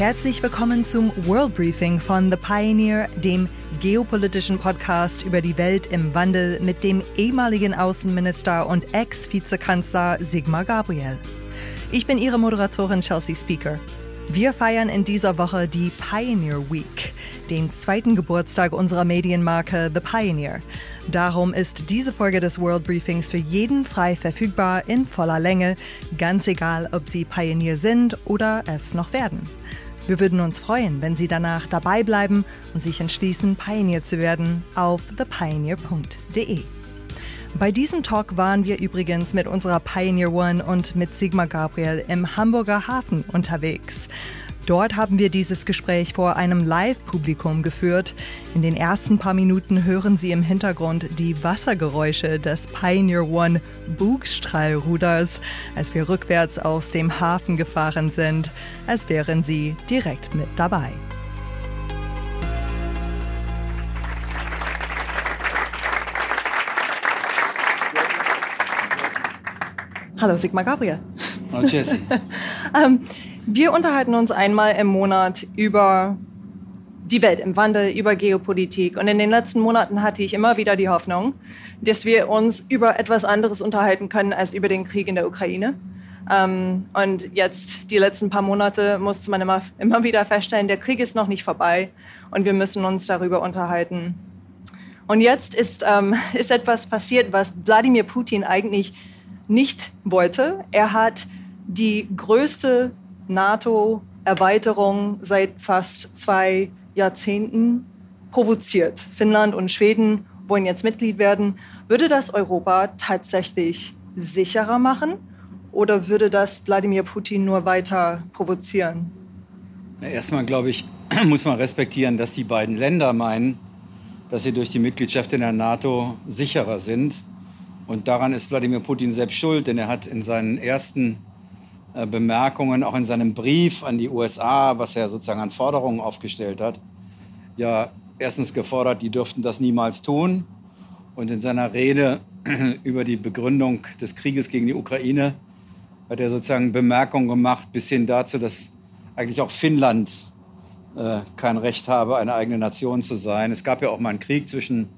Herzlich willkommen zum World Briefing von The Pioneer, dem geopolitischen Podcast über die Welt im Wandel mit dem ehemaligen Außenminister und Ex-Vizekanzler Sigmar Gabriel. Ich bin Ihre Moderatorin Chelsea Speaker. Wir feiern in dieser Woche die Pioneer Week, den zweiten Geburtstag unserer Medienmarke The Pioneer. Darum ist diese Folge des World Briefings für jeden frei verfügbar in voller Länge, ganz egal, ob Sie Pioneer sind oder es noch werden. Wir würden uns freuen, wenn Sie danach dabei bleiben und sich entschließen, Pioneer zu werden auf thepioneer.de. Bei diesem Talk waren wir übrigens mit unserer Pioneer One und mit Sigmar Gabriel im Hamburger Hafen unterwegs. Dort haben wir dieses Gespräch vor einem Live-Publikum geführt. In den ersten paar Minuten hören Sie im Hintergrund die Wassergeräusche des Pioneer One Bugstrahlruders, als wir rückwärts aus dem Hafen gefahren sind, als wären Sie direkt mit dabei. Hallo Sigmar Gabriel. Hallo Jesse. ähm, wir unterhalten uns einmal im Monat über die Welt im Wandel, über Geopolitik. Und in den letzten Monaten hatte ich immer wieder die Hoffnung, dass wir uns über etwas anderes unterhalten können als über den Krieg in der Ukraine. Ähm, und jetzt, die letzten paar Monate, musste man immer, immer wieder feststellen, der Krieg ist noch nicht vorbei und wir müssen uns darüber unterhalten. Und jetzt ist, ähm, ist etwas passiert, was Wladimir Putin eigentlich nicht wollte. Er hat die größte NATO-Erweiterung seit fast zwei Jahrzehnten provoziert. Finnland und Schweden wollen jetzt Mitglied werden. Würde das Europa tatsächlich sicherer machen oder würde das Wladimir Putin nur weiter provozieren? Erstmal, glaube ich, muss man respektieren, dass die beiden Länder meinen, dass sie durch die Mitgliedschaft in der NATO sicherer sind. Und daran ist Wladimir Putin selbst schuld, denn er hat in seinen ersten Bemerkungen, auch in seinem Brief an die USA, was er sozusagen an Forderungen aufgestellt hat, ja erstens gefordert, die dürften das niemals tun. Und in seiner Rede über die Begründung des Krieges gegen die Ukraine hat er sozusagen Bemerkungen gemacht, bis hin dazu, dass eigentlich auch Finnland äh, kein Recht habe, eine eigene Nation zu sein. Es gab ja auch mal einen Krieg zwischen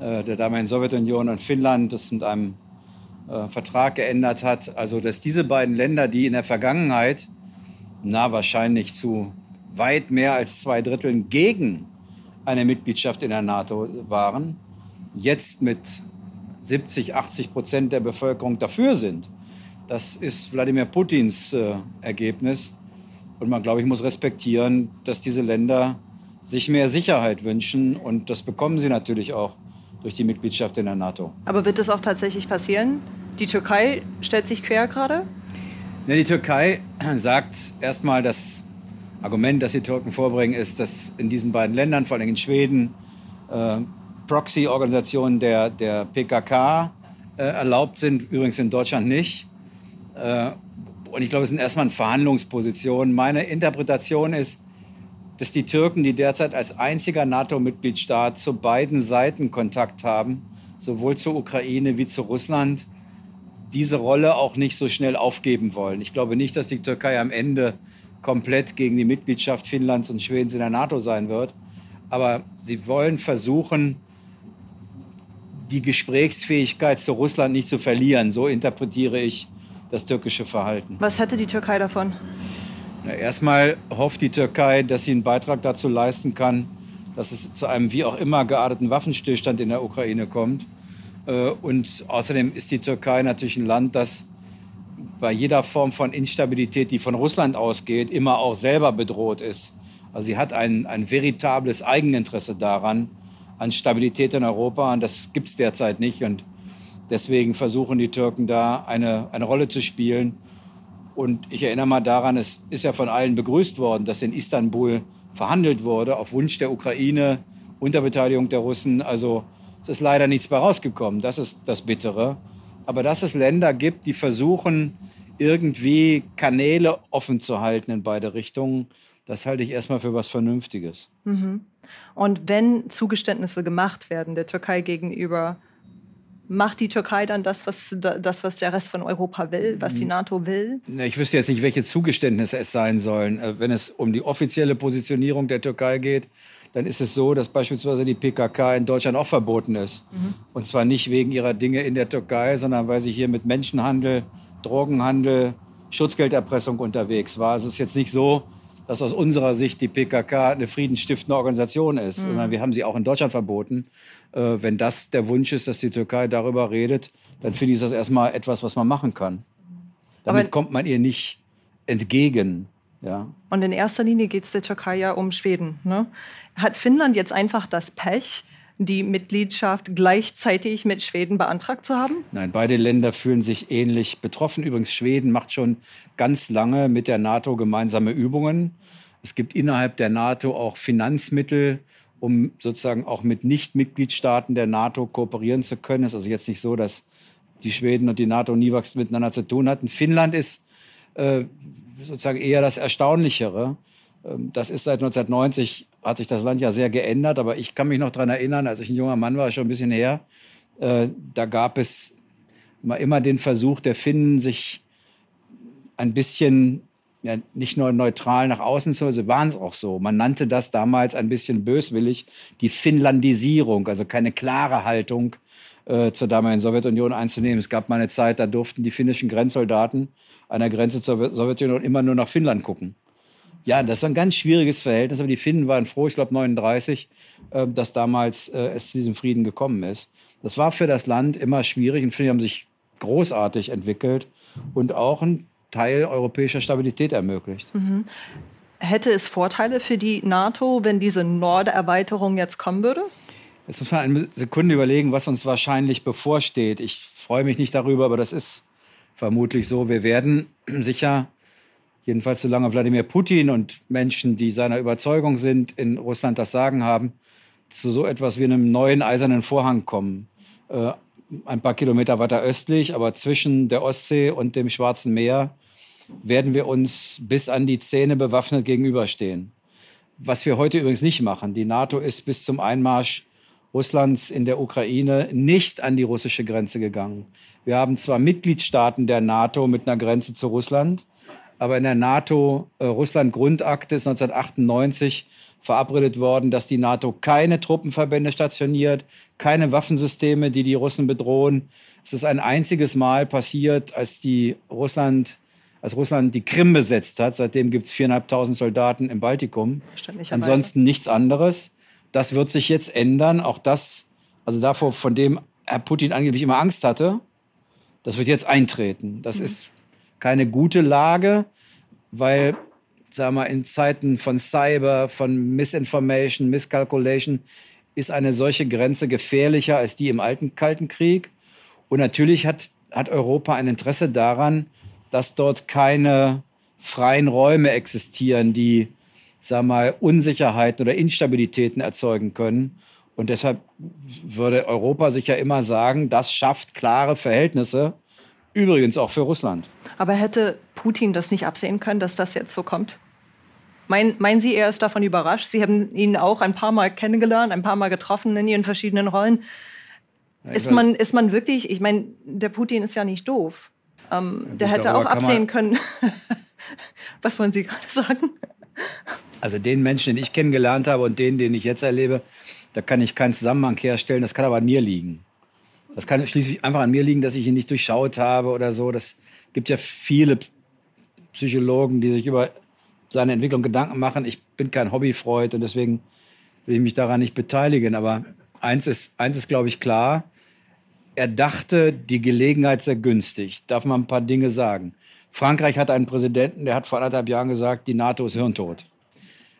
äh, der damaligen Sowjetunion und Finnland, das mit einem äh, Vertrag geändert hat. Also, dass diese beiden Länder, die in der Vergangenheit, na, wahrscheinlich zu weit mehr als zwei Dritteln gegen eine Mitgliedschaft in der NATO waren, jetzt mit 70, 80 Prozent der Bevölkerung dafür sind. Das ist Wladimir Putins äh, Ergebnis. Und man, glaube ich, muss respektieren, dass diese Länder sich mehr Sicherheit wünschen. Und das bekommen sie natürlich auch durch die Mitgliedschaft in der NATO. Aber wird das auch tatsächlich passieren? Die Türkei stellt sich quer gerade? Ja, die Türkei sagt erstmal, das Argument, das die Türken vorbringen, ist, dass in diesen beiden Ländern, vor allem in Schweden, äh, Proxy-Organisationen der, der PKK äh, erlaubt sind, übrigens in Deutschland nicht. Äh, und ich glaube, es sind erstmal Verhandlungspositionen. Meine Interpretation ist, dass die Türken, die derzeit als einziger NATO-Mitgliedstaat zu beiden Seiten Kontakt haben, sowohl zur Ukraine wie zu Russland, diese Rolle auch nicht so schnell aufgeben wollen. Ich glaube nicht, dass die Türkei am Ende komplett gegen die Mitgliedschaft Finnlands und Schwedens in der NATO sein wird. Aber sie wollen versuchen, die Gesprächsfähigkeit zu Russland nicht zu verlieren. So interpretiere ich das türkische Verhalten. Was hätte die Türkei davon? Ja, erstmal hofft die Türkei, dass sie einen Beitrag dazu leisten kann, dass es zu einem wie auch immer gearteten Waffenstillstand in der Ukraine kommt. Äh, und außerdem ist die Türkei natürlich ein Land, das bei jeder Form von Instabilität, die von Russland ausgeht, immer auch selber bedroht ist. Also sie hat ein, ein veritables Eigeninteresse daran, an Stabilität in Europa. Und das gibt es derzeit nicht. Und deswegen versuchen die Türken da eine, eine Rolle zu spielen. Und ich erinnere mal daran, es ist ja von allen begrüßt worden, dass in Istanbul verhandelt wurde, auf Wunsch der Ukraine, unter Beteiligung der Russen. Also es ist leider nichts bei rausgekommen. Das ist das Bittere. Aber dass es Länder gibt, die versuchen, irgendwie Kanäle offen zu halten in beide Richtungen, das halte ich erstmal für was Vernünftiges. Mhm. Und wenn Zugeständnisse gemacht werden der Türkei gegenüber, macht die Türkei dann das was, das, was der Rest von Europa will, was die. NATO will? Ich wüsste jetzt nicht, welche Zugeständnisse es sein sollen. Äh, wenn es um die offizielle Positionierung der Türkei geht, dann ist es so, dass beispielsweise die PKK in Deutschland auch verboten ist. Mhm. Und zwar nicht wegen ihrer Dinge in der Türkei, sondern weil sie hier mit Menschenhandel, Drogenhandel, Schutzgelderpressung unterwegs war. Also es ist jetzt nicht so, dass aus unserer Sicht die PKK eine friedensstiftende Organisation ist, mhm. sondern wir haben sie auch in Deutschland verboten. Äh, wenn das der Wunsch ist, dass die Türkei darüber redet, dann finde ich das erstmal etwas, was man machen kann. Damit Aber kommt man ihr nicht entgegen. Ja. Und in erster Linie geht es der Türkei ja um Schweden. Ne? Hat Finnland jetzt einfach das Pech, die Mitgliedschaft gleichzeitig mit Schweden beantragt zu haben? Nein, beide Länder fühlen sich ähnlich betroffen. Übrigens, Schweden macht schon ganz lange mit der NATO gemeinsame Übungen. Es gibt innerhalb der NATO auch Finanzmittel, um sozusagen auch mit Nicht-Mitgliedstaaten der NATO kooperieren zu können. Es ist also jetzt nicht so, dass die Schweden und die NATO nie was miteinander zu tun hatten. Finnland ist äh, sozusagen eher das Erstaunlichere. Ähm, das ist seit 1990 hat sich das Land ja sehr geändert, aber ich kann mich noch daran erinnern, als ich ein junger Mann war, schon ein bisschen her, äh, da gab es immer den Versuch der Finnen, sich ein bisschen ja, nicht nur neutral nach außen zu, sie waren es auch so. Man nannte das damals ein bisschen böswillig die Finnlandisierung, also keine klare Haltung äh, zur damaligen Sowjetunion einzunehmen. Es gab mal eine Zeit, da durften die finnischen Grenzsoldaten an der Grenze zur Sowjetunion immer nur nach Finnland gucken. Ja, das ist ein ganz schwieriges Verhältnis, aber die Finnen waren froh, ich glaube 39, äh, dass damals äh, es zu diesem Frieden gekommen ist. Das war für das Land immer schwierig und Finnen haben sich großartig entwickelt und auch ein Teil europäischer Stabilität ermöglicht. Mhm. Hätte es Vorteile für die NATO, wenn diese Norderweiterung jetzt kommen würde? Jetzt muss man eine Sekunde überlegen, was uns wahrscheinlich bevorsteht. Ich freue mich nicht darüber, aber das ist vermutlich so. Wir werden sicher jedenfalls solange Wladimir Putin und Menschen, die seiner Überzeugung sind, in Russland das Sagen haben, zu so etwas wie einem neuen eisernen Vorhang kommen. Äh, ein paar Kilometer weiter östlich, aber zwischen der Ostsee und dem Schwarzen Meer werden wir uns bis an die Zähne bewaffnet gegenüberstehen. Was wir heute übrigens nicht machen. Die NATO ist bis zum Einmarsch Russlands in der Ukraine nicht an die russische Grenze gegangen. Wir haben zwar Mitgliedstaaten der NATO mit einer Grenze zu Russland, aber in der NATO-Russland-Grundakte äh, ist 1998 verabredet worden, dass die NATO keine Truppenverbände stationiert, keine Waffensysteme, die die Russen bedrohen. Es ist ein einziges Mal passiert, als die Russland als Russland die Krim besetzt hat. Seitdem gibt es 4.500 Soldaten im Baltikum. Ansonsten nichts anderes. Das wird sich jetzt ändern. Auch das, also davor, von dem Herr Putin angeblich immer Angst hatte, das wird jetzt eintreten. Das mhm. ist keine gute Lage, weil, sagen wir, in Zeiten von Cyber, von Misinformation, Miscalculation ist eine solche Grenze gefährlicher als die im alten Kalten Krieg. Und natürlich hat, hat Europa ein Interesse daran, dass dort keine freien Räume existieren, die, wir mal, Unsicherheiten oder Instabilitäten erzeugen können. Und deshalb würde Europa sich ja immer sagen, das schafft klare Verhältnisse Übrigens auch für Russland. Aber hätte Putin das nicht absehen können, dass das jetzt so kommt? Mein, meinen Sie, er ist davon überrascht? Sie haben ihn auch ein paar Mal kennengelernt, ein paar Mal getroffen in Ihren verschiedenen Rollen. ist, man, ist man wirklich, ich meine, der Putin ist ja nicht doof. Ähm, ja, der hätte auch absehen können. Was wollen Sie gerade sagen? Also den Menschen, den ich kennengelernt habe und den, den ich jetzt erlebe, da kann ich keinen Zusammenhang herstellen. Das kann aber an mir liegen. Das kann schließlich einfach an mir liegen, dass ich ihn nicht durchschaut habe oder so. Das gibt ja viele Psychologen, die sich über seine Entwicklung Gedanken machen. Ich bin kein Hobbyfreund und deswegen will ich mich daran nicht beteiligen. Aber eins ist, eins ist glaube ich, klar. Er dachte, die Gelegenheit sei günstig. Darf man ein paar Dinge sagen? Frankreich hat einen Präsidenten, der hat vor anderthalb Jahren gesagt, die NATO ist hirntot.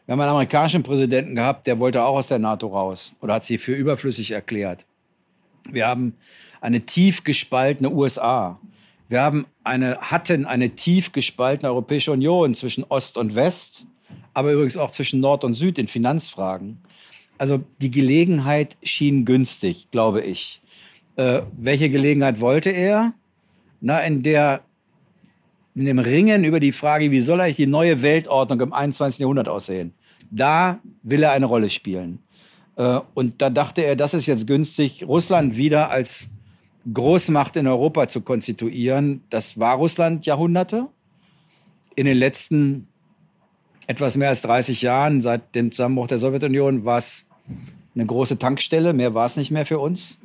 Wir haben einen amerikanischen Präsidenten gehabt, der wollte auch aus der NATO raus oder hat sie für überflüssig erklärt. Wir haben eine tief gespaltene USA. Wir haben eine, hatten eine tief gespaltene Europäische Union zwischen Ost und West, aber übrigens auch zwischen Nord und Süd in Finanzfragen. Also die Gelegenheit schien günstig, glaube ich. Äh, welche Gelegenheit wollte er? Na, in der in dem Ringen über die Frage, wie soll eigentlich die neue Weltordnung im 21. Jahrhundert aussehen? Da will er eine Rolle spielen. Äh, und da dachte er, das ist jetzt günstig, Russland wieder als, Großmacht in Europa zu konstituieren, das war Russland Jahrhunderte. In den letzten etwas mehr als 30 Jahren, seit dem Zusammenbruch der Sowjetunion, war es eine große Tankstelle. Mehr war es nicht mehr für uns.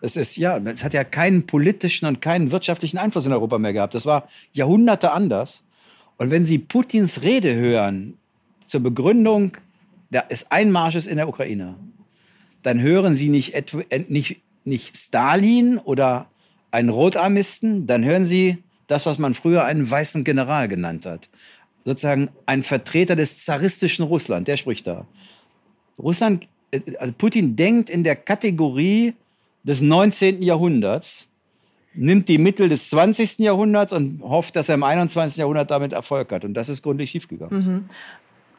Es ist, ja, es hat ja keinen politischen und keinen wirtschaftlichen Einfluss in Europa mehr gehabt. Das war Jahrhunderte anders. Und wenn Sie Putins Rede hören zur Begründung des Einmarsches in der Ukraine, dann hören Sie nicht, äh, nicht, nicht Stalin oder einen Rotarmisten, dann hören Sie das, was man früher einen weißen General genannt hat. Sozusagen ein Vertreter des zaristischen Russland, der spricht da. Russland, äh, also Putin denkt in der Kategorie des 19. Jahrhunderts, nimmt die Mittel des 20. Jahrhunderts und hofft, dass er im 21. Jahrhundert damit Erfolg hat. Und das ist gründlich schiefgegangen. Mhm.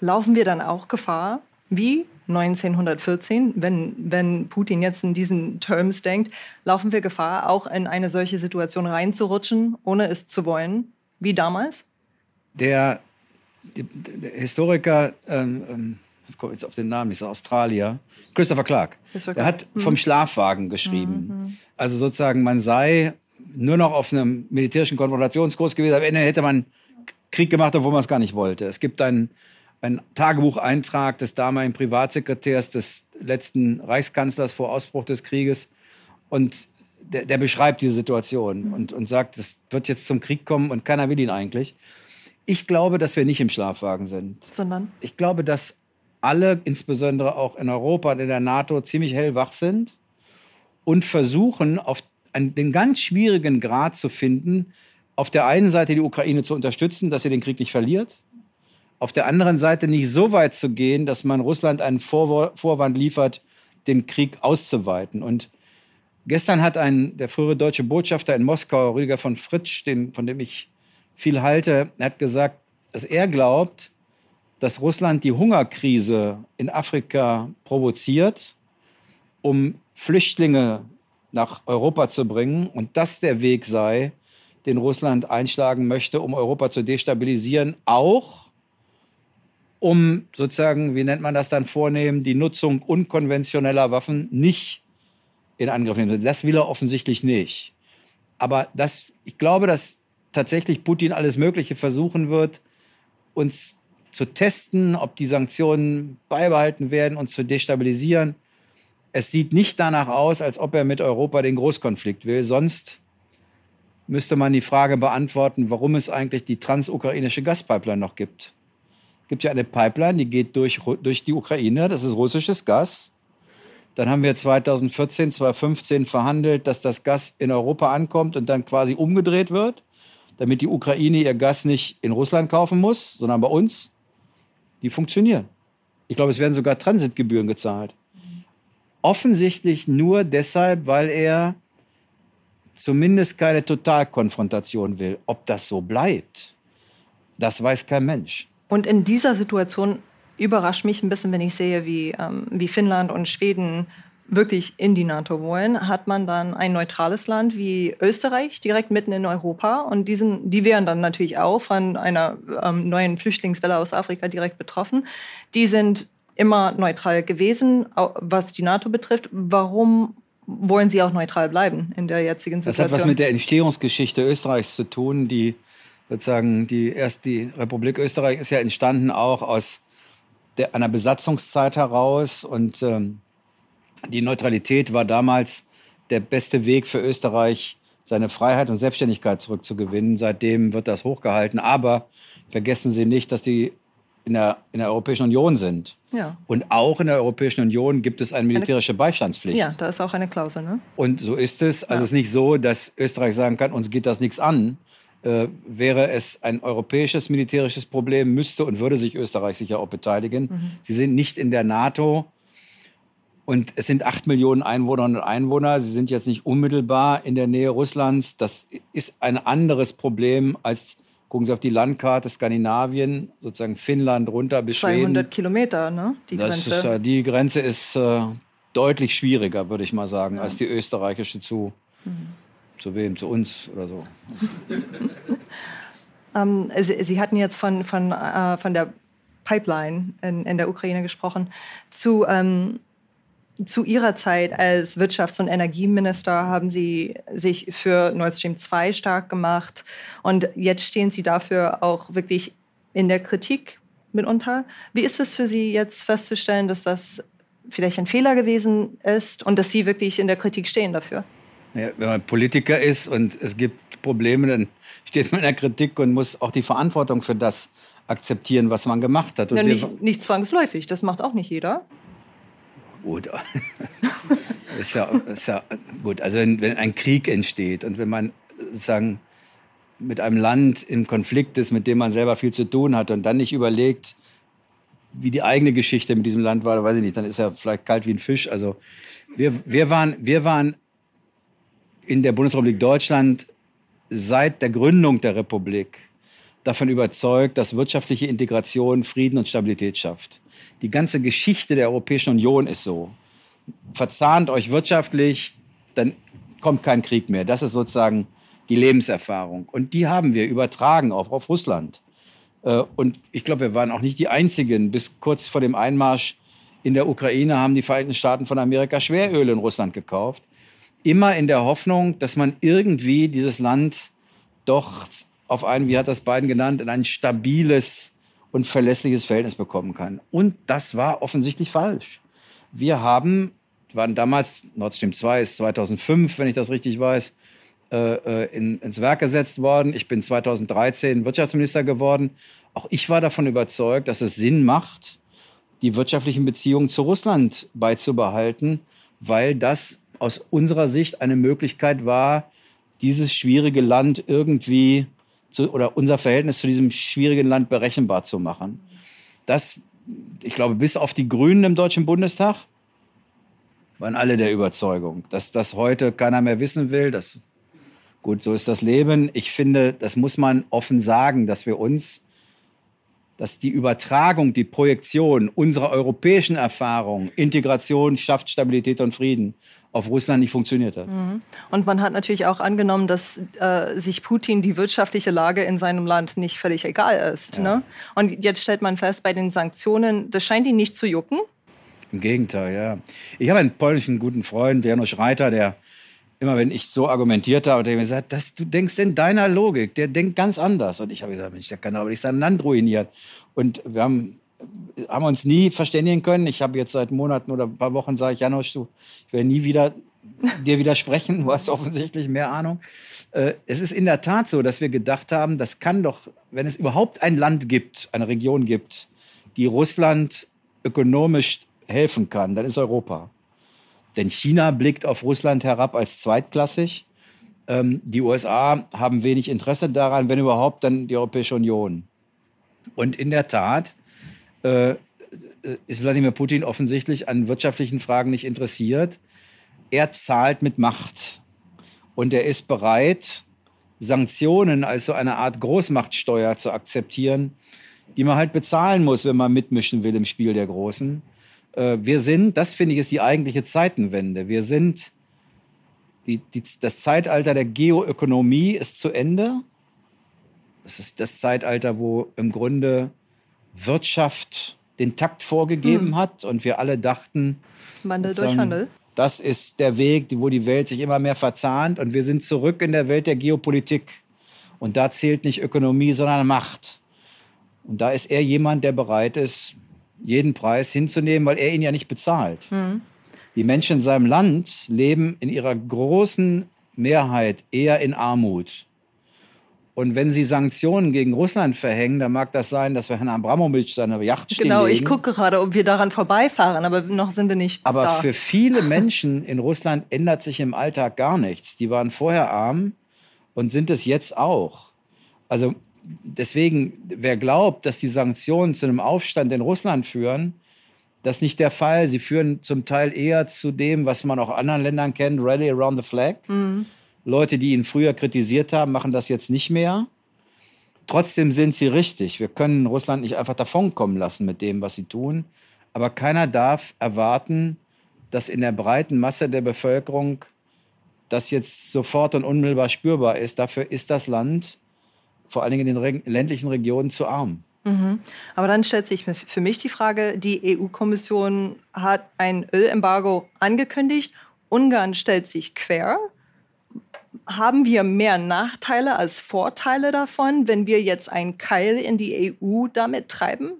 Laufen wir dann auch Gefahr, wie 1914, wenn, wenn Putin jetzt in diesen Terms denkt, laufen wir Gefahr, auch in eine solche Situation reinzurutschen, ohne es zu wollen, wie damals? Der, der, der Historiker, ähm, ähm, ich komme jetzt auf den Namen, ist Australier, Christopher Clark, er hat mhm. vom Schlafwagen geschrieben. Mhm. Also sozusagen, man sei nur noch auf einem militärischen Konfrontationskurs gewesen. Am Ende hätte man Krieg gemacht, obwohl man es gar nicht wollte. Es gibt einen ein Tagebucheintrag des damaligen Privatsekretärs des letzten Reichskanzlers vor Ausbruch des Krieges. Und der, der beschreibt diese Situation und, und sagt, es wird jetzt zum Krieg kommen und keiner will ihn eigentlich. Ich glaube, dass wir nicht im Schlafwagen sind. Sondern? Ich glaube, dass alle, insbesondere auch in Europa und in der NATO, ziemlich hellwach sind und versuchen, auf einen, den ganz schwierigen Grad zu finden, auf der einen Seite die Ukraine zu unterstützen, dass sie den Krieg nicht verliert, auf der anderen Seite nicht so weit zu gehen, dass man Russland einen Vorwand liefert, den Krieg auszuweiten. Und gestern hat ein, der frühere deutsche Botschafter in Moskau, Rüdiger von Fritsch, den, von dem ich viel halte, hat gesagt, dass er glaubt, dass Russland die Hungerkrise in Afrika provoziert, um Flüchtlinge nach Europa zu bringen und das der Weg sei, den Russland einschlagen möchte, um Europa zu destabilisieren, auch um sozusagen, wie nennt man das dann vornehmen, die Nutzung unkonventioneller Waffen nicht in Angriff nehmen. Das will er offensichtlich nicht. Aber das, ich glaube, dass tatsächlich Putin alles Mögliche versuchen wird, uns zu testen, ob die Sanktionen beibehalten werden und zu destabilisieren. Es sieht nicht danach aus, als ob er mit Europa den Großkonflikt will. Sonst müsste man die Frage beantworten, warum es eigentlich die transukrainische Gaspipeline noch gibt gibt ja eine Pipeline, die geht durch, durch die Ukraine, das ist russisches Gas. Dann haben wir 2014, 2015 verhandelt, dass das Gas in Europa ankommt und dann quasi umgedreht wird, damit die Ukraine ihr Gas nicht in Russland kaufen muss, sondern bei uns. Die funktionieren. Ich glaube, es werden sogar Transitgebühren gezahlt. Offensichtlich nur deshalb, weil er zumindest keine Totalkonfrontation will. Ob das so bleibt, das weiß kein Mensch. Und in dieser Situation überrascht mich ein bisschen, wenn ich sehe, wie, ähm, wie Finnland und Schweden wirklich in die NATO wollen, hat man dann ein neutrales Land wie Österreich direkt mitten in Europa. Und diesen, die wären dann natürlich auch von einer ähm, neuen Flüchtlingswelle aus Afrika direkt betroffen. Die sind immer neutral gewesen, was die NATO betrifft. Warum wollen sie auch neutral bleiben in der jetzigen Situation? Das hat was mit der Entstehungsgeschichte Österreichs zu tun, die sozusagen die erst die Republik Österreich ist ja entstanden auch aus der, einer Besatzungszeit heraus und ähm, die Neutralität war damals der beste Weg für Österreich, seine Freiheit und Selbstständigkeit zurückzugewinnen. Seitdem wird das hochgehalten. Aber vergessen Sie nicht, dass die in der, in der Europäischen Union sind. Ja. Und auch in der Europäischen Union gibt es eine militärische Beistandspflicht. Ja, da ist auch eine Klausel. Ne? Und so ist es. Also ja. es ist nicht so, dass Österreich sagen kann, uns geht das nichts an, äh, wäre es ein europäisches militärisches Problem, müsste und würde sich Österreich sicher auch beteiligen. Mhm. Sie sind nicht in der NATO und es sind acht Millionen Einwohnerinnen und Einwohner. Sie sind jetzt nicht unmittelbar in der Nähe Russlands. Das ist ein anderes Problem als Gucken Sie auf die Landkarte Skandinavien, sozusagen Finnland runter bis 200 Schweden. 200 Kilometer, ne? Die Grenze. Ist, äh, die Grenze ist äh, deutlich schwieriger, würde ich mal sagen, ja. als die österreichische zu, mhm. Zu wem? Zu uns oder so? ähm, Sie, Sie, hatten jetzt von, von, äh, von der Pipeline in, in, der Ukraine gesprochen. Zu, ähm, zu Ihrer Zeit als Wirtschafts- und Energieminister haben Sie sich für Nord Stream 2 stark gemacht. Und jetzt stehen Sie dafür auch wirklich in der Kritik mitunter. Wie ist es für Sie jetzt festzustellen, dass das vielleicht ein Fehler gewesen ist und dass Sie wirklich in der Kritik stehen dafür? Ja, wenn man Politiker ist und es gibt Probleme, dann steht man in der Kritik und muss auch die Verantwortung für das akzeptieren, was man gemacht hat. Ja, nicht, nicht, zwangsläufig, das macht auch nicht jeder. Gut, ist ja, ist ja gut. Also wenn, wenn ein Krieg entsteht und wenn man sagen mit einem Land in Konflikt ist, mit dem man selber viel zu tun hat und dann nicht überlegt, wie die eigene Geschichte mit diesem Land war, weiß ich nicht, dann ist er vielleicht kalt wie ein Fisch. Also wir, wir, waren, wir waren in der Bundesrepublik Deutschland seit der Gründung der Republik davon überzeugt, dass wirtschaftliche Integration Frieden und Stabilität schafft. Die ganze Geschichte der Europäischen Union ist so. Verzahnt euch wirtschaftlich, dann kommt kein Krieg mehr. Das ist sozusagen die Lebenserfahrung. Und die haben wir übertragen auch auf Russland. Äh, und ich glaube, wir waren auch nicht die Einzigen. Bis kurz vor dem Einmarsch in der Ukraine haben die Vereinigten Staaten von Amerika Schweröl in Russland gekauft. Immer in der Hoffnung, dass man irgendwie dieses Land doch auf ein, wie hat das Biden genannt, in ein stabiles und verlässliches Verhältnis bekommen kann. Und das war offensichtlich falsch. Wir haben, waren damals, Nord Stream 2 ist 2005, wenn ich das richtig weiß, äh, äh, in, ins Werk gesetzt worden. Ich bin 2013 Wirtschaftsminister geworden. Auch ich war davon überzeugt, dass es Sinn macht, die wirtschaftlichen Beziehungen zu Russland beizubehalten, weil das aus unserer Sicht eine Möglichkeit war, dieses schwierige Land irgendwie zu, oder unser Verhältnis zu diesem schwierigen Land berechenbar zu machen. Das, ich glaube, bis auf die Grünen im Deutschen Bundestag waren alle der Überzeugung, dass das heute keiner mehr wissen will, dass Gut, so ist das Leben. Ich finde, das muss man offen sagen, dass wir uns, dass die Übertragung, die Projektion unserer europäischen Erfahrung, Integration schafft Stabilität und Frieden, auf Russland nicht funktioniert hat. Mhm. Und man hat natürlich auch angenommen, dass äh, sich Putin die wirtschaftliche Lage in seinem Land nicht völlig egal ist. Ja. Ne? Und jetzt stellt man fest, bei den Sanktionen, das scheint ihn nicht zu jucken. Im Gegenteil, ja. Ich habe einen polnischen guten Freund, Janusz Reiter, der immer wenn ich so argumentiert habe, hat er gesagt, das, du denkst in deiner Logik, der denkt ganz anders. Und ich habe gesagt, Mensch, der kann aber nicht sein Land ruinieren. Und wir haben, haben uns nie verständigen können. Ich habe jetzt seit Monaten oder ein paar Wochen sage ich, Janosch, du, ich werde nie wieder dir widersprechen. Du hast offensichtlich mehr Ahnung. Äh, es ist in der Tat so, dass wir gedacht haben, das kann doch, wenn es überhaupt ein Land gibt, eine Region gibt, die Russland ökonomisch helfen kann, dann ist Europa. Denn China blickt auf Russland herab als zweitklassig. Ähm, die USA haben wenig Interesse daran, wenn überhaupt, dann die Europäische Union. Und in der Tat äh, ist Wladimir Putin offensichtlich an wirtschaftlichen Fragen nicht interessiert. Er zahlt mit Macht. Und er ist bereit, Sanktionen als so eine Art Großmachtsteuer zu akzeptieren, die man halt bezahlen muss, wenn man mitmischen will im Spiel der Großen. Äh, wir sind, das finde ich ist die eigentliche Zeitenwende. Wir sind, die, die, das Zeitalter der Geoökonomie ist zu Ende. Das ist das Zeitalter, wo im Grunde Wirtschaft den Takt vorgegeben hm. hat und wir alle dachten, Wandel durch Handel. Das ist der Weg, wo die Welt sich immer mehr verzahnt und wir sind zurück in der Welt der Geopolitik. Und da zählt nicht Ökonomie, sondern Macht. Und da ist er jemand, der bereit ist, jeden Preis hinzunehmen, weil er ihn ja nicht bezahlt. Mhm. Die Menschen in seinem Land leben in ihrer großen Mehrheit eher in Armut. Und wenn sie Sanktionen gegen Russland verhängen, dann mag das sein, dass wir Herrn Abramowitsch seine Yacht stehen Genau, ich gucke gerade, ob wir daran vorbeifahren, aber noch sind wir nicht Aber da. für viele Menschen in Russland ändert sich im Alltag gar nichts. Die waren vorher arm und sind es jetzt auch. Also deswegen, wer glaubt, dass die Sanktionen zu einem Aufstand in Russland führen, das ist nicht der Fall. Sie führen zum Teil eher zu dem, was man auch anderen Ländern kennt, Rally Around the Flag. Mhm. Leute, die ihn früher kritisiert haben, machen das jetzt nicht mehr. Trotzdem sind sie richtig. Wir können Russland nicht einfach davonkommen lassen mit dem, was sie tun. Aber keiner darf erwarten, dass in der breiten Masse der Bevölkerung das jetzt sofort und unmittelbar spürbar ist. Dafür ist das Land vor allen Dingen in den ländlichen Regionen zu arm. Mhm. Aber dann stellt sich für mich die Frage, die EU-Kommission hat ein Ölembargo angekündigt, Ungarn stellt sich quer. Haben wir mehr Nachteile als Vorteile davon, wenn wir jetzt einen Keil in die EU damit treiben?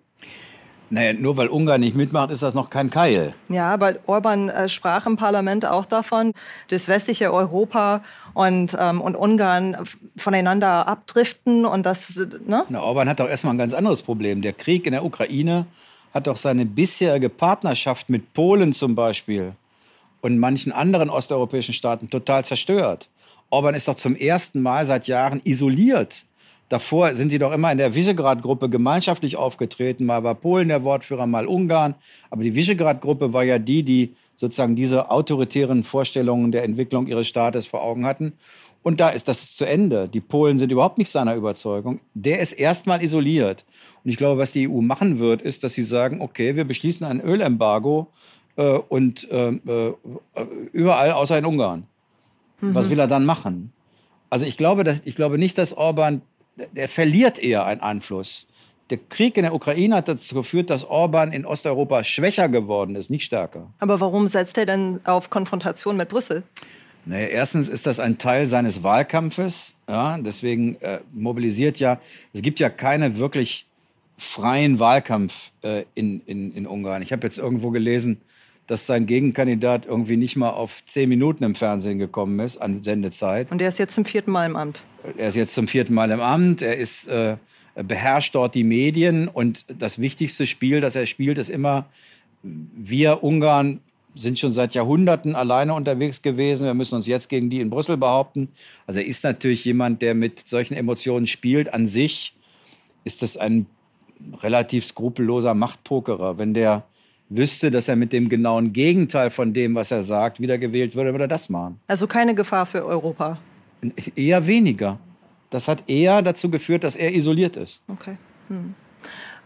Naja, nur weil Ungarn nicht mitmacht, ist das noch kein Keil. Ja, weil Orban äh, sprach im Parlament auch davon, dass westliche Europa und, ähm, und Ungarn voneinander abdriften und das, ne? Na, Orban hat doch erstmal ein ganz anderes Problem. Der Krieg in der Ukraine hat doch seine bisherige Partnerschaft mit Polen zum Beispiel und manchen anderen osteuropäischen Staaten total zerstört. Orban ist doch zum ersten Mal seit Jahren isoliert Davor sind sie doch immer in der Visegrad-Gruppe gemeinschaftlich aufgetreten. Mal war Polen der Wortführer, mal Ungarn. Aber die Visegrad-Gruppe war ja die, die sozusagen diese autoritären Vorstellungen der Entwicklung ihres Staates vor Augen hatten. Und da ist das zu Ende. Die Polen sind überhaupt nicht seiner Überzeugung. Der ist erstmal isoliert. Und ich glaube, was die EU machen wird, ist, dass sie sagen, okay, wir beschließen ein Ölembargo äh, und äh, äh, überall außer in Ungarn. Mhm. Was will er dann machen? Also ich glaube, dass, ich glaube nicht, dass Orban der verliert eher einen Einfluss. Der Krieg in der Ukraine hat dazu geführt, dass Orban in Osteuropa schwächer geworden ist, nicht stärker. Aber warum setzt er denn auf Konfrontation mit Brüssel? Naja, erstens ist das ein Teil seines Wahlkampfes. Ja, deswegen äh, mobilisiert ja, es gibt ja keine wirklich freien Wahlkampf äh, in, in, in Ungarn. Ich habe jetzt irgendwo gelesen, dass sein Gegenkandidat irgendwie nicht mal auf zehn Minuten im Fernsehen gekommen ist an Sendezeit. Und er ist jetzt zum vierten Mal im Amt. Er ist jetzt zum vierten Mal im Amt. Er ist äh, beherrscht dort die Medien und das wichtigste Spiel, das er spielt, ist immer wir Ungarn sind schon seit Jahrhunderten alleine unterwegs gewesen. Wir müssen uns jetzt gegen die in Brüssel behaupten. Also er ist natürlich jemand, der mit solchen Emotionen spielt. An sich ist das ein relativ skrupelloser Machtpokerer. Wenn der wüsste, dass er mit dem genauen Gegenteil von dem, was er sagt, wiedergewählt würde, würde er das machen. Also keine Gefahr für Europa? Eher weniger. Das hat eher dazu geführt, dass er isoliert ist. Okay. Hm.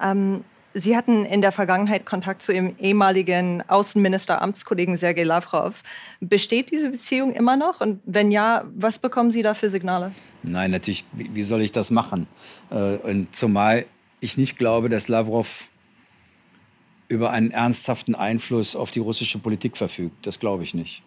Ähm, Sie hatten in der Vergangenheit Kontakt zu Ihrem ehemaligen Außenminister, Amtskollegen Sergei Lavrov. Besteht diese Beziehung immer noch? Und wenn ja, was bekommen Sie da für Signale? Nein, natürlich, wie soll ich das machen? Äh, und zumal ich nicht glaube, dass Lavrov über einen ernsthaften Einfluss auf die russische Politik verfügt. Das glaube ich nicht.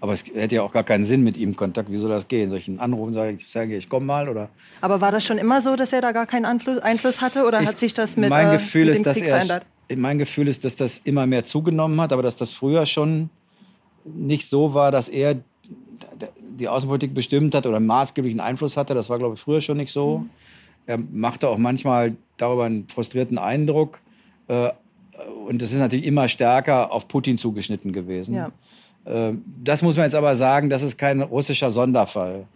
Aber es hätte ja auch gar keinen Sinn mit ihm Kontakt. Wie soll das gehen? Soll ich ihn anrufen, sage ich, sage ich, komm mal? Oder? Aber war das schon immer so, dass er da gar keinen Einfluss, hatte? Oder ich, hat sich das mit, mein äh, Gefühl mit dem ist, Krieg dass verändert? mein Gefühl ist, dass das immer mehr zugenommen hat, aber dass das früher schon nicht so war, dass er die Außenpolitik bestimmt hat oder maßgeblichen Einfluss hatte. Das war, glaube ich, früher schon nicht so. Mhm. Er machte auch manchmal darüber einen frustrierten Eindruck. Äh, und das ist natürlich immer stärker auf Putin zugeschnitten gewesen. Ja. Äh, das muss man jetzt aber sagen, das ist kein russischer Sonderfall.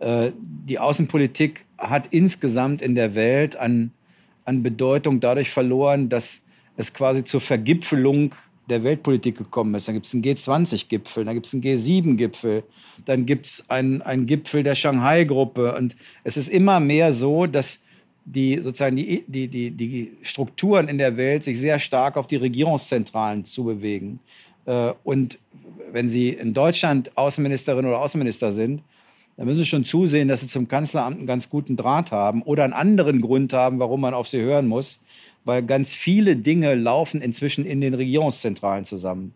Äh, die Außenpolitik hat insgesamt in der Welt an, an Bedeutung dadurch verloren, dass es quasi zur Vergipfelung der Weltpolitik gekommen ist. Dann gibt es einen G20-Gipfel, dann gibt es einen G7-Gipfel, dann gibt es einen, einen Gipfel der Shanghai-Gruppe. Und es ist immer mehr so, dass die sozusagen die, die, die, die Strukturen in der Welt sich sehr stark auf die Regierungszentralen zubewegen. Äh, und wenn Sie in Deutschland Außenministerin oder Außenminister sind, dann müssen Sie schon zusehen, dass Sie zum Kanzleramt einen ganz guten Draht haben oder einen anderen Grund haben, warum man auf Sie hören muss, weil ganz viele Dinge laufen inzwischen in den Regierungszentralen zusammen.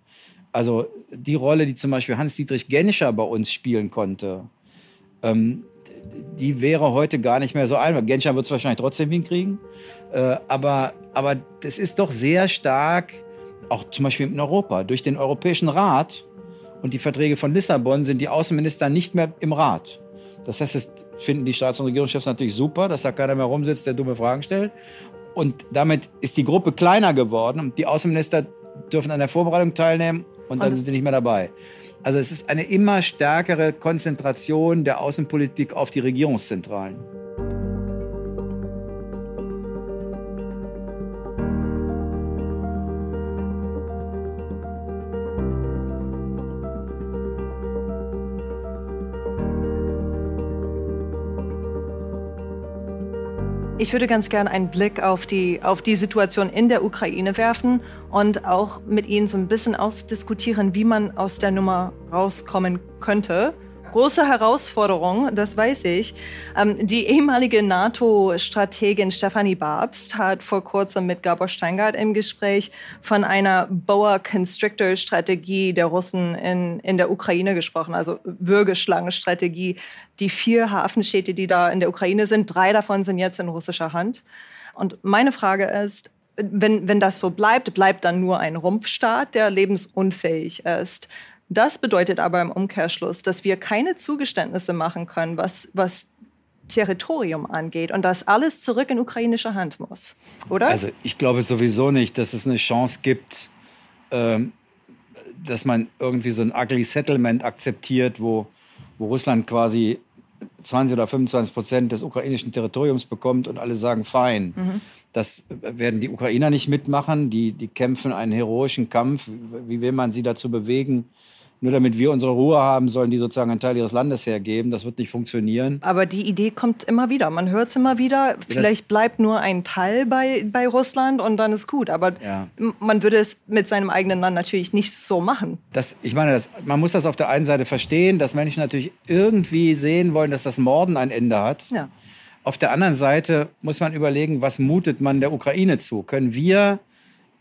Also die Rolle, die zum Beispiel Hans-Dietrich Genscher bei uns spielen konnte, ähm, die wäre heute gar nicht mehr so einfach. Genscher wird es wahrscheinlich trotzdem hinkriegen. Äh, aber, aber das ist doch sehr stark, auch zum Beispiel in Europa, durch den Europäischen Rat und die Verträge von Lissabon sind die Außenminister nicht mehr im Rat. Das heißt, das finden die Staats- und Regierungschefs natürlich super, dass da keiner mehr rumsitzt, der dumme Fragen stellt. Und damit ist die Gruppe kleiner geworden und die Außenminister dürfen an der Vorbereitung teilnehmen und dann sind sie nicht mehr dabei. Also es ist eine immer stärkere Konzentration der Außenpolitik auf die Regierungszentralen. Ich würde ganz gerne einen Blick auf die, auf die Situation in der Ukraine werfen und auch mit Ihnen so ein bisschen ausdiskutieren, wie man aus der Nummer rauskommen könnte. Große Herausforderung, das weiß ich. Ähm, die ehemalige NATO-Strategin Stefanie Babst hat vor kurzem mit Gabor Steingart im Gespräch von einer Boa-Constrictor-Strategie der Russen in, in der Ukraine gesprochen, also Würgeschlangenstrategie. Die vier Hafenstädte, die da in der Ukraine sind, drei davon sind jetzt in russischer Hand. Und meine Frage ist, wenn, wenn das so bleibt, bleibt dann nur ein Rumpfstaat, der lebensunfähig ist. Das bedeutet aber im Umkehrschluss, dass wir keine Zugeständnisse machen können, was, was Territorium angeht und dass alles zurück in ukrainische Hand muss, oder? Also ich glaube sowieso nicht, dass es eine Chance gibt, ähm, dass man irgendwie so ein ugly Settlement akzeptiert, wo, wo Russland quasi 20 oder 25 Prozent des ukrainischen Territoriums bekommt und alle sagen, fein. Mhm. Das werden die Ukrainer nicht mitmachen. Die, die kämpfen einen heroischen Kampf. Wie will man sie dazu bewegen, nur damit wir unsere Ruhe haben, sollen die sozusagen einen Teil ihres Landes hergeben. Das wird nicht funktionieren. Aber die Idee kommt immer wieder. Man hört es immer wieder. Vielleicht das bleibt nur ein Teil bei, bei Russland und dann ist gut. Aber ja. man würde es mit seinem eigenen Land natürlich nicht so machen. Das, ich meine, das, man muss das auf der einen Seite verstehen, dass Menschen natürlich irgendwie sehen wollen, dass das Morden ein Ende hat. Ja. Auf der anderen Seite muss man überlegen, was mutet man der Ukraine zu? Können wir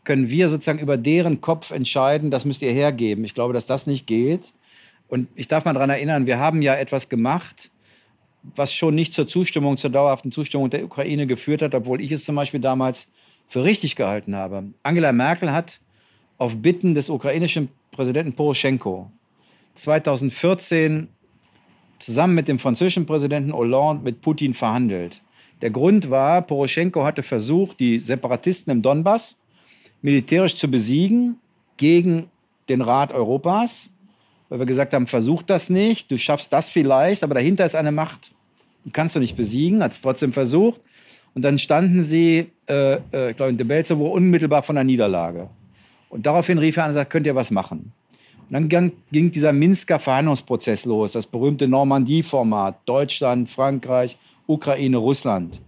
können wir sozusagen über deren Kopf entscheiden, das müsst ihr hergeben. Ich glaube, dass das nicht geht. Und ich darf mal daran erinnern, wir haben ja etwas gemacht, was schon nicht zur Zustimmung, zur dauerhaften Zustimmung der Ukraine geführt hat, obwohl ich es zum Beispiel damals für richtig gehalten habe. Angela Merkel hat auf Bitten des ukrainischen Präsidenten Poroschenko 2014 zusammen mit dem französischen Präsidenten Hollande mit Putin verhandelt. Der Grund war, Poroschenko hatte versucht, die Separatisten im Donbass militärisch zu besiegen gegen den Rat Europas, weil wir gesagt haben, versuch das nicht, du schaffst das vielleicht, aber dahinter ist eine Macht, die kannst du nicht besiegen, hat es trotzdem versucht. Und dann standen sie, äh, äh, ich glaube, in Debelzewo unmittelbar von der Niederlage. Und daraufhin rief er an und sagte, könnt ihr was machen? Und dann ging, dieser Minsker Verhandlungsprozess los, das berühmte Normandie-Format, Deutschland, Frankreich, Ukraine, Russland.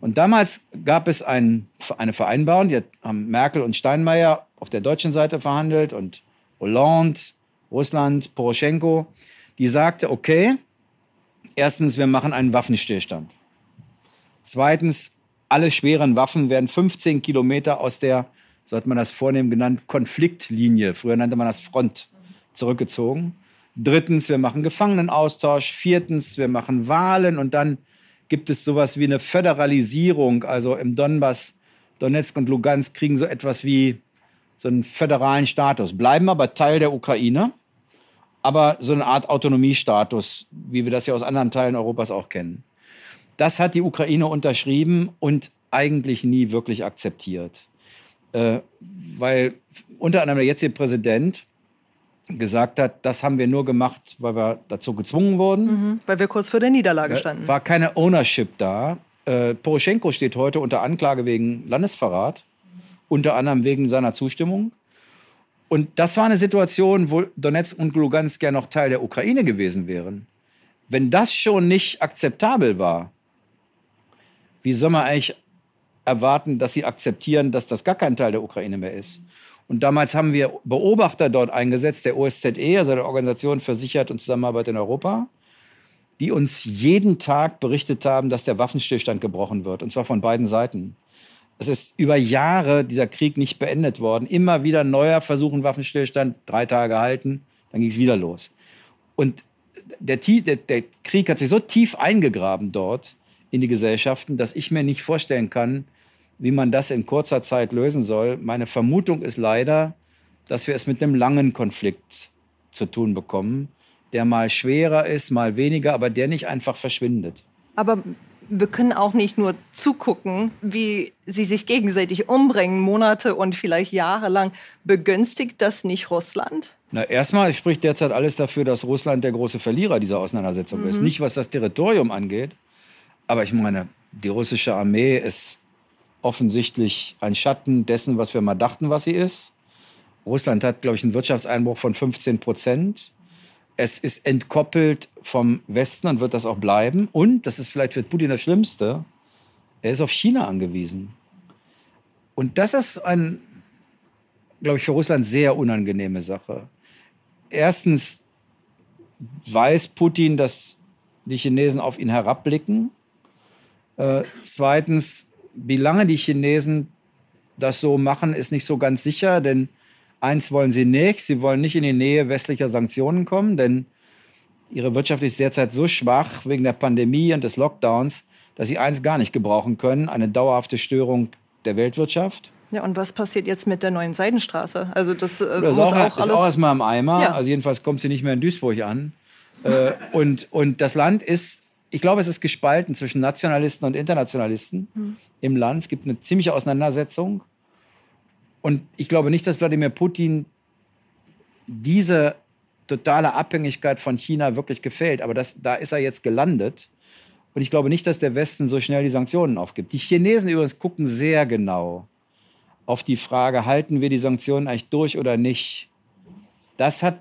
Und damals gab es ein, eine Vereinbarung, die haben Merkel und Steinmeier auf der deutschen Seite verhandelt und Hollande, Russland, Poroschenko, die sagte, okay, erstens, wir machen einen Waffenstillstand. Zweitens, alle schweren Waffen werden 15 Kilometer aus der, so hat man das vornehm genannt, Konfliktlinie, früher nannte man das Front, zurückgezogen. Drittens, wir machen Gefangenenaustausch. Viertens, wir machen Wahlen und dann gibt es sowas wie eine Föderalisierung. Also im Donbass, Donetsk und Lugansk kriegen so etwas wie so einen föderalen Status, bleiben aber Teil der Ukraine, aber so eine Art Autonomiestatus, wie wir das ja aus anderen Teilen Europas auch kennen. Das hat die Ukraine unterschrieben und eigentlich nie wirklich akzeptiert. Äh, weil unter anderem der jetzige Präsident gesagt hat, das haben wir nur gemacht, weil wir dazu gezwungen wurden. Mhm, weil wir kurz vor der Niederlage standen. War keine Ownership da. Äh, Poroschenko steht heute unter Anklage wegen Landesverrat, unter anderem wegen seiner Zustimmung. Und das war eine Situation, wo Donetsk und Lugansk ja noch Teil der Ukraine gewesen wären. Wenn das schon nicht akzeptabel war, wie soll man eigentlich erwarten, dass sie akzeptieren, dass das gar kein Teil der Ukraine mehr ist? Und damals haben wir Beobachter dort eingesetzt, der OSZE, also der Organisation für Sicherheit und Zusammenarbeit in Europa, die uns jeden Tag berichtet haben, dass der Waffenstillstand gebrochen wird, und zwar von beiden Seiten. Es ist über Jahre dieser Krieg nicht beendet worden. Immer wieder neuer Versuch, einen Waffenstillstand, drei Tage gehalten, dann ging es wieder los. Und der, der, der Krieg hat sich so tief eingegraben dort in die Gesellschaften, dass ich mir nicht vorstellen kann, wie man das in kurzer Zeit lösen soll. Meine Vermutung ist leider, dass wir es mit einem langen Konflikt zu tun bekommen, der mal schwerer ist, mal weniger, aber der nicht einfach verschwindet. Aber wir können auch nicht nur zugucken, wie sie sich gegenseitig umbringen, Monate und vielleicht Jahre lang. Begünstigt das nicht Russland? Na, erstmal spricht derzeit alles dafür, dass Russland der große Verlierer dieser Auseinandersetzung mhm. ist. Nicht was das Territorium angeht, aber ich meine, die russische Armee ist offensichtlich ein Schatten dessen, was wir mal dachten, was sie ist. Russland hat, glaube ich, einen Wirtschaftseinbruch von 15 Prozent. Es ist entkoppelt vom Westen und wird das auch bleiben. Und, das ist vielleicht für Putin das Schlimmste, er ist auf China angewiesen. Und das ist ein, glaube ich, für Russland sehr unangenehme Sache. Erstens weiß Putin, dass die Chinesen auf ihn herabblicken? Äh, zweitens, wie lange die Chinesen das so machen, ist nicht so ganz sicher, denn eins wollen sie nicht, sie wollen nicht in die Nähe westlicher Sanktionen kommen, denn ihre Wirtschaft ist derzeit so schwach wegen der Pandemie und des Lockdowns, dass sie eins gar nicht gebrauchen können, eine dauerhafte Störung der Weltwirtschaft. Ja, und was passiert jetzt mit der neuen Seidenstraße? Also das, äh, das ist auch, auch, ist auch erstmal im Eimer. Ja. Also jedenfalls kommt sie nicht mehr in Duisburg an. äh, und, und das Land ist, ich glaube, es ist gespalten zwischen Nationalisten und Internationalisten mhm. im Land. Es gibt eine ziemliche Auseinandersetzung. Und ich glaube nicht, dass Wladimir Putin diese totale Abhängigkeit von China wirklich gefällt. Aber das, da ist er jetzt gelandet. Und ich glaube nicht, dass der Westen so schnell die Sanktionen aufgibt. Die Chinesen übrigens gucken sehr genau auf die Frage, halten wir die Sanktionen eigentlich durch oder nicht. Das hat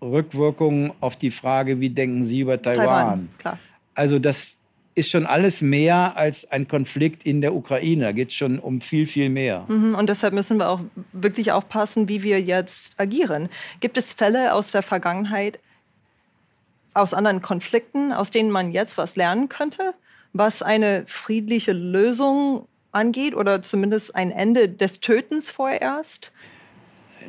Rückwirkungen auf die Frage, wie denken Sie über Taiwan? Taiwan also das ist schon alles mehr als ein Konflikt in der Ukraine. Da geht es schon um viel, viel mehr. Mhm, und deshalb müssen wir auch wirklich aufpassen, wie wir jetzt agieren. Gibt es Fälle aus der Vergangenheit, aus anderen Konflikten, aus denen man jetzt was lernen könnte, was eine friedliche Lösung angeht oder zumindest ein Ende des Tötens vorerst?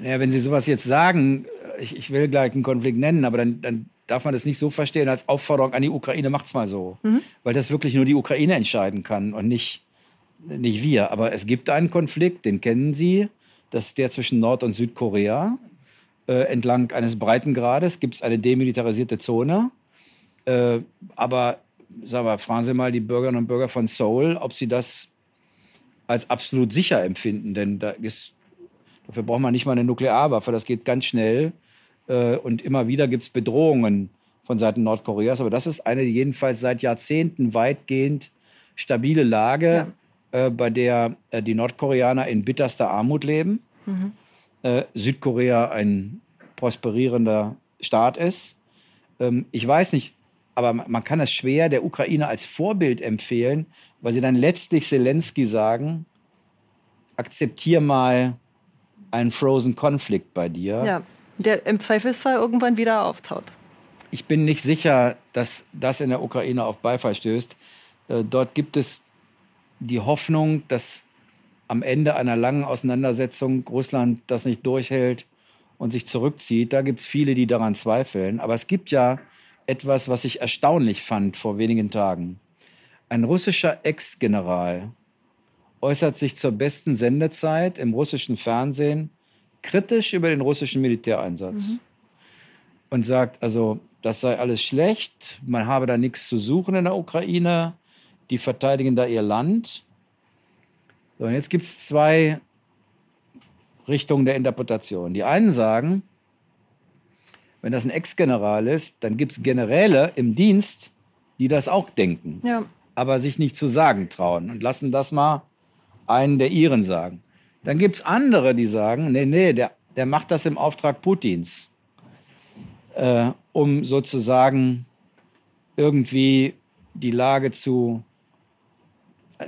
Naja, wenn Sie sowas jetzt sagen, ich, ich will gleich einen Konflikt nennen, aber dann, dann darf man das nicht so verstehen als Aufforderung an die Ukraine, macht's mal so. Mhm. Weil das wirklich nur die Ukraine entscheiden kann und nicht, nicht wir. Aber es gibt einen Konflikt, den kennen Sie, das ist der zwischen Nord- und Südkorea. Äh, entlang eines Breitengrades gibt es eine demilitarisierte Zone. Äh, aber sagen wir, fragen Sie mal die Bürgerinnen und Bürger von Seoul, ob sie das als absolut sicher empfinden. Denn da ist, dafür braucht man nicht mal eine Nuklearwaffe, das geht ganz schnell. Äh, und immer wieder gibt es Bedrohungen von Seiten Nordkoreas. Aber das ist eine jedenfalls seit Jahrzehnten weitgehend stabile Lage, ja. äh, bei der äh, die Nordkoreaner in bitterster Armut leben. Mhm äh, Südkorea ein prosperierender Staat ist. Ähm, ich weiß nicht, aber man kann es schwer der Ukraine als Vorbild empfehlen, weil sie dann letztlich Zelensky sagen, akzeptier mal einen Frozen Konflikt bei dir. Ja, der im Zweifelsfall irgendwann wieder auftaucht. Ich bin nicht sicher, dass das in der Ukraine auf Beifall stößt. Äh, dort gibt es die Hoffnung, dass am Ende einer langen Auseinandersetzung Russland das nicht durchhält und sich zurückzieht. Da gibt es viele, die daran zweifeln. Aber es gibt ja etwas, was ich erstaunlich fand vor wenigen Tagen. Ein russischer Ex-General äußert sich zur besten Sendezeit im russischen Fernsehen kritisch über den russischen Militäreinsatz mhm. und sagt, also das sei alles schlecht, man habe da nichts zu suchen in der Ukraine, die verteidigen da ihr Land. So, und jetzt gibt es zwei Richtungen der Interpretation. Die einen sagen, wenn das ein Ex-General ist, dann gibt es Generäle im Dienst, die das auch denken, ja. aber sich nicht zu sagen trauen und lassen das mal einen der ihren sagen. Dann gibt es andere, die sagen, nee, nee, der, der macht das im Auftrag Putins, äh, um sozusagen irgendwie die Lage zu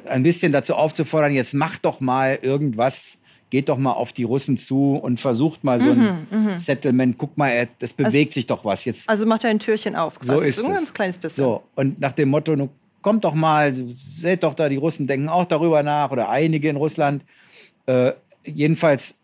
ein bisschen dazu aufzufordern, jetzt macht doch mal irgendwas, geht doch mal auf die Russen zu und versucht mal so ein mhm, mhm. Settlement. Guck mal, das also bewegt also, sich doch was jetzt. Also macht er ein Türchen auf. Quasi. So ist so. Ein kleines bisschen. So und nach dem Motto, kommt doch mal, seht doch da, die Russen denken auch darüber nach oder einige in Russland. Äh, jedenfalls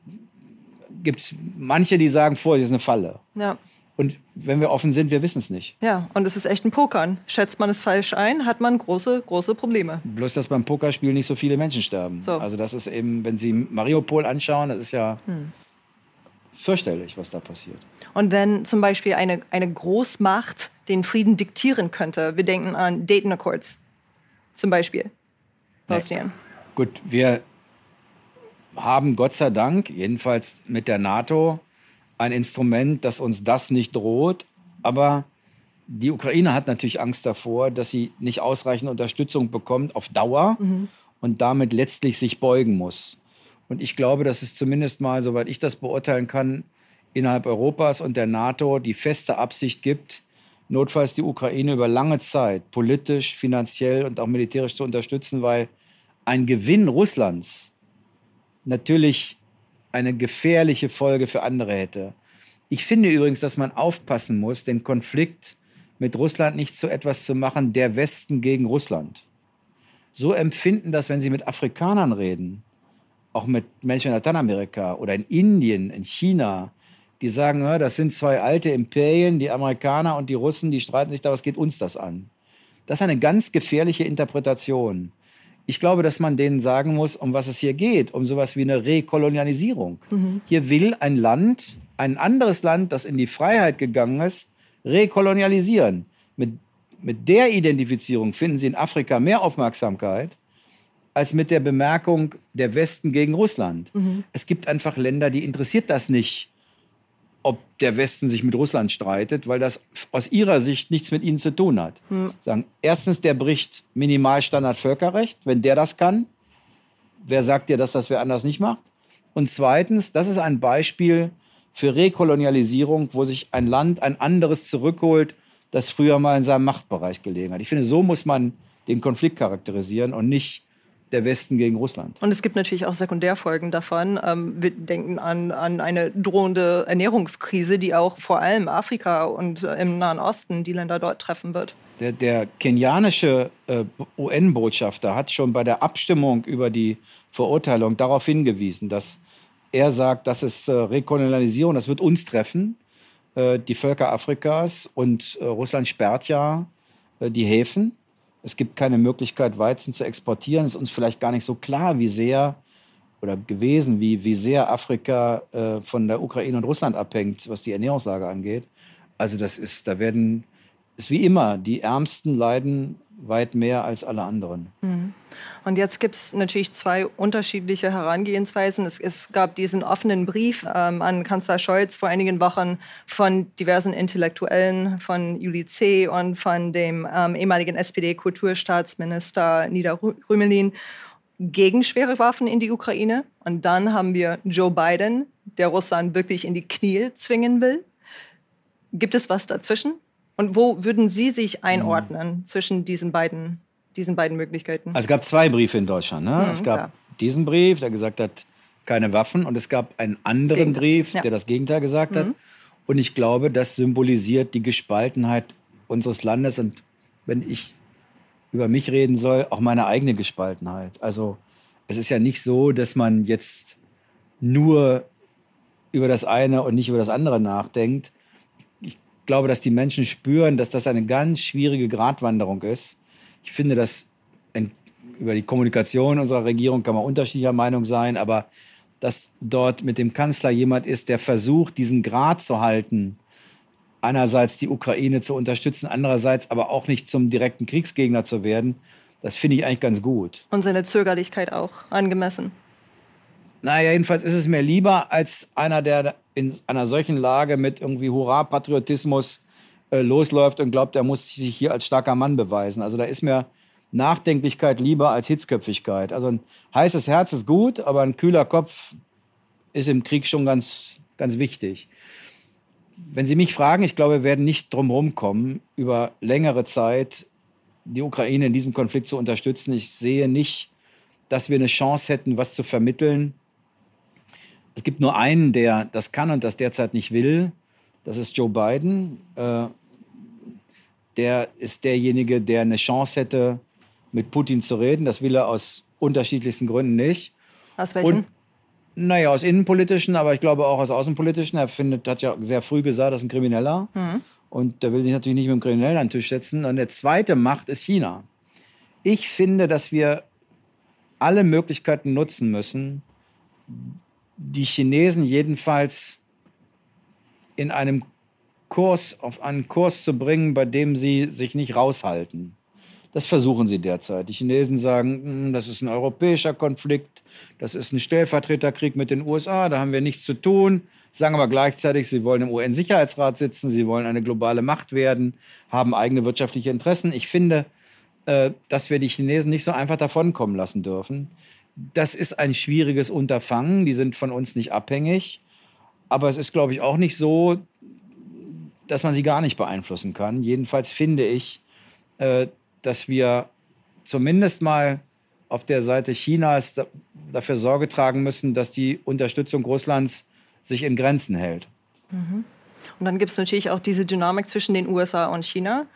gibt es manche, die sagen, vor, das ist eine Falle. Ja. Und wenn wir offen sind, wir wissen es nicht. Ja, und es ist echt ein Pokern. Schätzt man es falsch ein, hat man große, große Probleme. Bloß, dass beim Pokerspiel nicht so viele Menschen sterben. So. Also das ist eben, wenn Sie Mariupol anschauen, das ist ja hm. fürchterlich, was da passiert. Und wenn zum Beispiel eine, eine Großmacht den Frieden diktieren könnte, wir denken an Dayton Accords zum Beispiel, Bosnien. Nee. Gut, wir haben Gott sei Dank, jedenfalls mit der NATO, ein Instrument, das uns das nicht droht. Aber die Ukraine hat natürlich Angst davor, dass sie nicht ausreichend Unterstützung bekommt auf Dauer mhm. und damit letztlich sich beugen muss. Und ich glaube, dass es zumindest mal, soweit ich das beurteilen kann, innerhalb Europas und der NATO die feste Absicht gibt, notfalls die Ukraine über lange Zeit politisch, finanziell und auch militärisch zu unterstützen, weil ein Gewinn Russlands natürlich eine gefährliche Folge für andere hätte. Ich finde übrigens, dass man aufpassen muss, den Konflikt mit Russland nicht zu etwas zu machen, der Westen gegen Russland. So empfinden das, wenn Sie mit Afrikanern reden, auch mit Menschen in Lateinamerika oder in Indien, in China, die sagen, das sind zwei alte Imperien, die Amerikaner und die Russen, die streiten sich da, was geht uns das an? Das ist eine ganz gefährliche Interpretation. Ich glaube, dass man denen sagen muss, um was es hier geht, um sowas wie eine Rekolonialisierung. Mhm. Hier will ein Land, ein anderes Land, das in die Freiheit gegangen ist, rekolonialisieren. Mit, mit der Identifizierung finden Sie in Afrika mehr Aufmerksamkeit als mit der Bemerkung der Westen gegen Russland. Mhm. Es gibt einfach Länder, die interessiert das nicht, ob der Westen sich mit Russland streitet, weil das aus ihrer Sicht nichts mit ihnen zu tun hat. Mhm. Sagen, erstens, der bricht Minimalstandard Völkerrecht, wenn der das kann. Wer sagt dir, dass das wer anders nicht macht? Und zweitens, das ist ein Beispiel für Rekolonialisierung, wo sich ein Land ein anderes zurückholt, das früher mal in seinem Machtbereich gelegen hat. Ich finde, so muss man den Konflikt charakterisieren und nicht der Westen gegen Russland. Und es gibt natürlich auch Sekundärfolgen davon. Ähm, wir denken an, an eine drohende Ernährungskrise, die auch vor allem Afrika und äh, im Nahen Osten die Länder dort treffen wird. Der, der kenianische äh, UN-Botschafter hat schon bei der Abstimmung über die Verurteilung darauf hingewiesen, dass er sagt, das ist äh, Rekolonialisierung, das wird uns treffen, äh, die Völker Afrikas. Und äh, Russland sperrt ja äh, die Häfen es gibt keine Möglichkeit, Weizen zu exportieren. Es ist uns vielleicht gar nicht so klar, wie sehr oder gewesen, wie, wie sehr Afrika äh, von der Ukraine und Russland abhängt, was die Ernährungslage angeht. Also das ist, da werden, ist wie immer, die Ärmsten leiden weit mehr als alle anderen. Mhm. Und jetzt gibt es natürlich zwei unterschiedliche Herangehensweisen. Es, es gab diesen offenen Brief ähm, an Kanzler Scholz vor einigen Wochen von diversen Intellektuellen, von Juli C. und von dem ähm, ehemaligen SPD-Kulturstaatsminister Nida Rümelin gegen schwere Waffen in die Ukraine. Und dann haben wir Joe Biden, der Russland wirklich in die Knie zwingen will. Gibt es was dazwischen? Und wo würden Sie sich einordnen mhm. zwischen diesen beiden, diesen beiden Möglichkeiten? Also es gab zwei Briefe in Deutschland. Ne? Mhm, es gab klar. diesen Brief, der gesagt hat, keine Waffen. Und es gab einen anderen. Brief, ja. der das Gegenteil gesagt mhm. hat. Und ich glaube, das symbolisiert die Gespaltenheit unseres Landes. Und wenn ich über mich reden soll, auch meine eigene Gespaltenheit. Also es ist ja nicht so, dass man jetzt nur über das eine und nicht über das andere nachdenkt, glaube, dass die Menschen spüren, dass das eine ganz schwierige Gratwanderung ist. Ich finde, dass über die Kommunikation unserer Regierung kann man unterschiedlicher Meinung sein, aber dass dort mit dem Kanzler jemand ist, der versucht, diesen Grad zu halten, einerseits die Ukraine zu unterstützen, andererseits aber auch nicht zum direkten Kriegsgegner zu werden, das finde ich eigentlich ganz gut. Und seine Zögerlichkeit auch angemessen. Naja, jedenfalls ist es mir lieber als einer, der in einer solchen Lage mit irgendwie Hurra-Patriotismus äh, losläuft und glaubt, er muss sich hier als starker Mann beweisen. Also da ist mir Nachdenklichkeit lieber als Hitzköpfigkeit. Also ein heißes Herz ist gut, aber ein kühler Kopf ist im Krieg schon ganz, ganz wichtig. Wenn Sie mich fragen, ich glaube, wir werden nicht drum herum kommen, über längere Zeit die Ukraine in diesem Konflikt zu unterstützen. Ich sehe nicht, dass wir eine Chance hätten, was zu vermitteln, es gibt nur einen, der das kann und das derzeit nicht will. Das ist Joe Biden. Äh, der ist derjenige, der eine Chance hätte, mit Putin zu reden. Das will er aus unterschiedlichsten Gründen nicht. Aus welchen? Und, naja, aus innenpolitischen, aber ich glaube auch aus außenpolitischen. Er findet, hat ja sehr früh gesagt, das ist ein Krimineller. Mhm. Und der will sich natürlich nicht mit dem Kriminellen an den Tisch setzen. Und der zweite Macht ist China. Ich finde, dass wir alle Möglichkeiten nutzen müssen, die Chinesen jedenfalls in einem Kurs, auf einen Kurs zu bringen, bei dem sie sich nicht raushalten. Das versuchen sie derzeit. Die Chinesen sagen, hm, das ist ein europäischer Konflikt, das ist ein Stellvertreterkrieg mit den USA, da haben wir nichts zu tun, sagen aber gleichzeitig, sie wollen im UN-Sicherheitsrat sitzen, sie wollen eine globale Macht werden, haben eigene wirtschaftliche Interessen. Ich finde, äh, dass wir die Chinesen nicht so einfach davonkommen lassen dürfen. Das ist ein schwieriges Unterfangen. Die sind von uns nicht abhängig. Aber es ist, glaube ich, auch nicht so, dass man sie gar nicht beeinflussen kann. Jedenfalls finde ich, äh, dass wir zumindest mal auf der Seite Chinas dafür Sorge tragen müssen, dass die Unterstützung Russlands sich in Grenzen hält. Mhm. Und dann gibt es natürlich auch diese Dynamik zwischen den USA und China.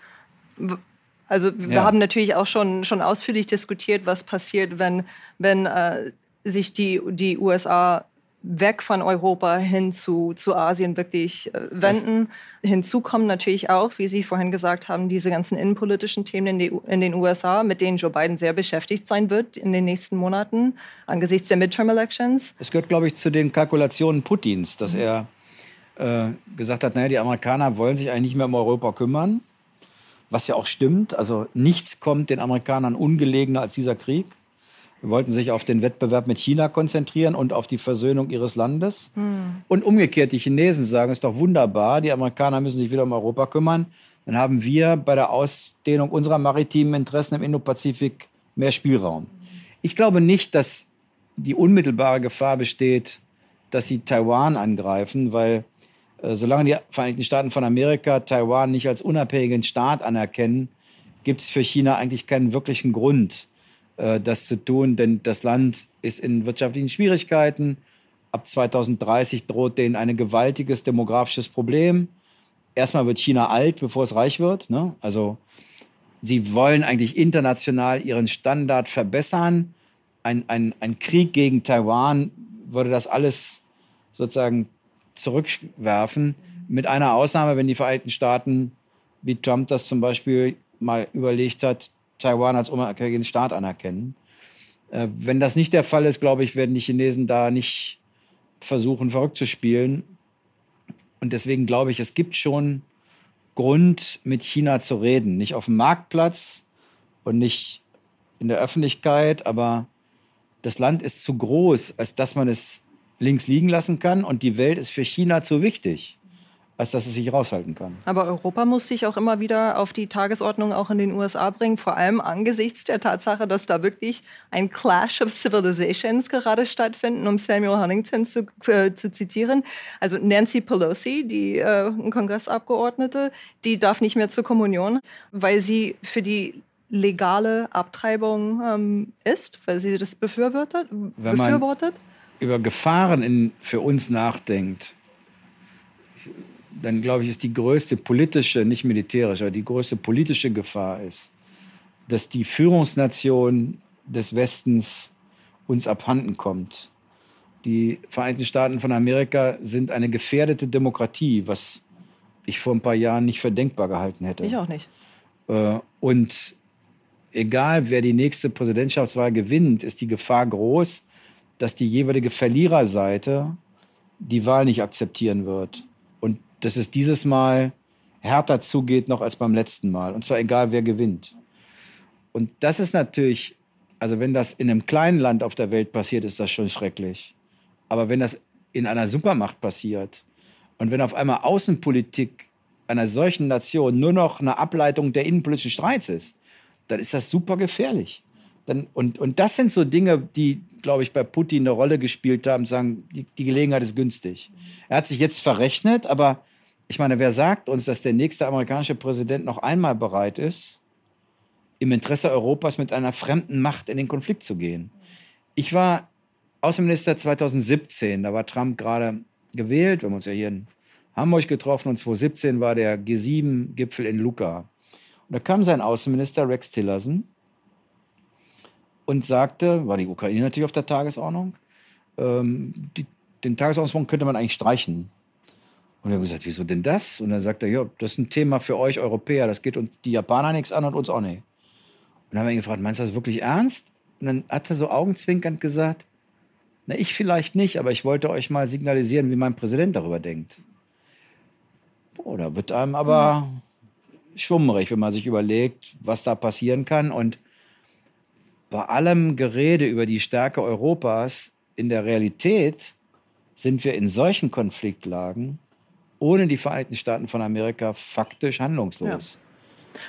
Also wir ja. haben natürlich auch schon, schon ausführlich diskutiert, was passiert, wenn, wenn äh, sich die, die USA weg von Europa hin zu, zu Asien wirklich äh, wenden. Das Hinzu kommen natürlich auch, wie Sie vorhin gesagt haben, diese ganzen innenpolitischen Themen in, die, in, den USA, mit denen Joe Biden sehr beschäftigt sein wird in den nächsten Monaten angesichts der Midterm-Elections. Es gehört, glaube ich, zu den Kalkulationen Putins, dass mhm. er äh, gesagt hat, naja, die Amerikaner wollen sich eigentlich nicht mehr um Europa kümmern, was ja auch stimmt. Also nichts kommt den Amerikanern ungelegener als dieser Krieg wollten sich auf den Wettbewerb mit China konzentrieren und auf die Versöhnung ihres Landes. Mhm. Und umgekehrt, die Chinesen sagen, es ist doch wunderbar, die Amerikaner müssen sich wieder um Europa kümmern. Dann haben wir bei der Ausdehnung unserer maritimen Interessen im Indopazifik mehr Spielraum. Ich glaube nicht, dass die unmittelbare Gefahr besteht, dass sie Taiwan angreifen, weil solange die Vereinigten Staaten von Amerika Taiwan nicht als unabhängigen Staat anerkennen, gibt es für China eigentlich keinen wirklichen Grund, äh, das zu tun, denn das Land ist in wirtschaftlichen Schwierigkeiten. Ab 2030 droht denen ein gewaltiges demografisches Problem. Erstmal wird China alt, bevor es reich wird. Ne? Also sie wollen eigentlich international ihren Standard verbessern. Ein, ein, ein Krieg gegen Taiwan würde das alles sozusagen zurückwerfen. Mit einer Ausnahme, wenn die Vereinigten Staaten, wie Trump das zum Beispiel mal überlegt hat, Taiwan als unabhängigen Staat anerkennen. Äh, wenn das nicht der Fall ist, glaube ich, werden die Chinesen da nicht versuchen, verrückt zu spielen. Und deswegen glaube ich, es gibt schon Grund, mit China zu reden. Nicht auf dem Marktplatz und nicht in der Öffentlichkeit, aber das Land ist zu groß, als dass man es links liegen lassen kann und die Welt ist für China zu wichtig als dass es sich raushalten kann. Aber Europa muss sich auch immer wieder auf die Tagesordnung auch in den USA bringen, vor allem angesichts der Tatsache, dass da wirklich ein Clash of Civilizations gerade stattfindet, um Samuel Huntington zu, äh, zu zitieren. Also Nancy Pelosi, die äh, Kongressabgeordnete, die darf nicht mehr zur Kommunion, weil sie für die legale Abtreibung ähm, ist, weil sie das befürwortet. Man über Gefahren in, für uns nachdenkt, dann glaube ich, ist die größte politische, nicht militärische, aber die größte politische Gefahr ist, dass die Führungsnation des Westens uns abhanden kommt. Die Vereinigten Staaten von Amerika sind eine gefährdete Demokratie, was ich vor ein paar Jahren nicht für denkbar gehalten hätte. Ich auch nicht. Äh, und egal, wer die nächste Präsidentschaftswahl gewinnt, ist die Gefahr groß, dass die jeweilige Verliererseite die Wahl nicht akzeptieren wird dass es dieses Mal härter zugeht noch als beim letzten Mal. Und zwar egal, wer gewinnt. Und das ist natürlich, also wenn das in einem kleinen Land auf der Welt passiert, ist das schon schrecklich. Aber wenn das in einer Supermacht passiert und wenn auf einmal Außenpolitik einer solchen Nation nur noch eine Ableitung der innenpolitischen Streits ist, dann ist das super gefährlich. Dann, und, und das sind so Dinge, die, glaube ich, bei Putin eine Rolle gespielt haben, sagen, die, die Gelegenheit ist günstig. Er hat sich jetzt verrechnet, aber ich meine, wer sagt uns, dass der nächste amerikanische Präsident noch einmal bereit ist, im Interesse Europas mit einer fremden Macht in den Konflikt zu gehen? Ich war Außenminister 2017, da war Trump gerade gewählt, wir haben uns ja hier in Hamburg getroffen und 2017 war der G7-Gipfel in Luca. Und da kam sein Außenminister Rex Tillerson und sagte, war die Ukraine natürlich auf der Tagesordnung, ähm, die, den Tagesordnungspunkt könnte man eigentlich streichen. Und wir haben gesagt, wieso denn das? Und dann sagt er, ja, das ist ein Thema für euch Europäer, das geht uns die Japaner nichts an und uns auch nicht. Und dann haben wir ihn gefragt, meinst du das wirklich ernst? Und dann hat er so augenzwinkernd gesagt, na, ich vielleicht nicht, aber ich wollte euch mal signalisieren, wie mein Präsident darüber denkt. Boah, da wird einem aber schwummrig, wenn man sich überlegt, was da passieren kann. Und bei allem Gerede über die Stärke Europas in der Realität sind wir in solchen Konfliktlagen ohne die Vereinigten Staaten von Amerika faktisch handlungslos. Ja.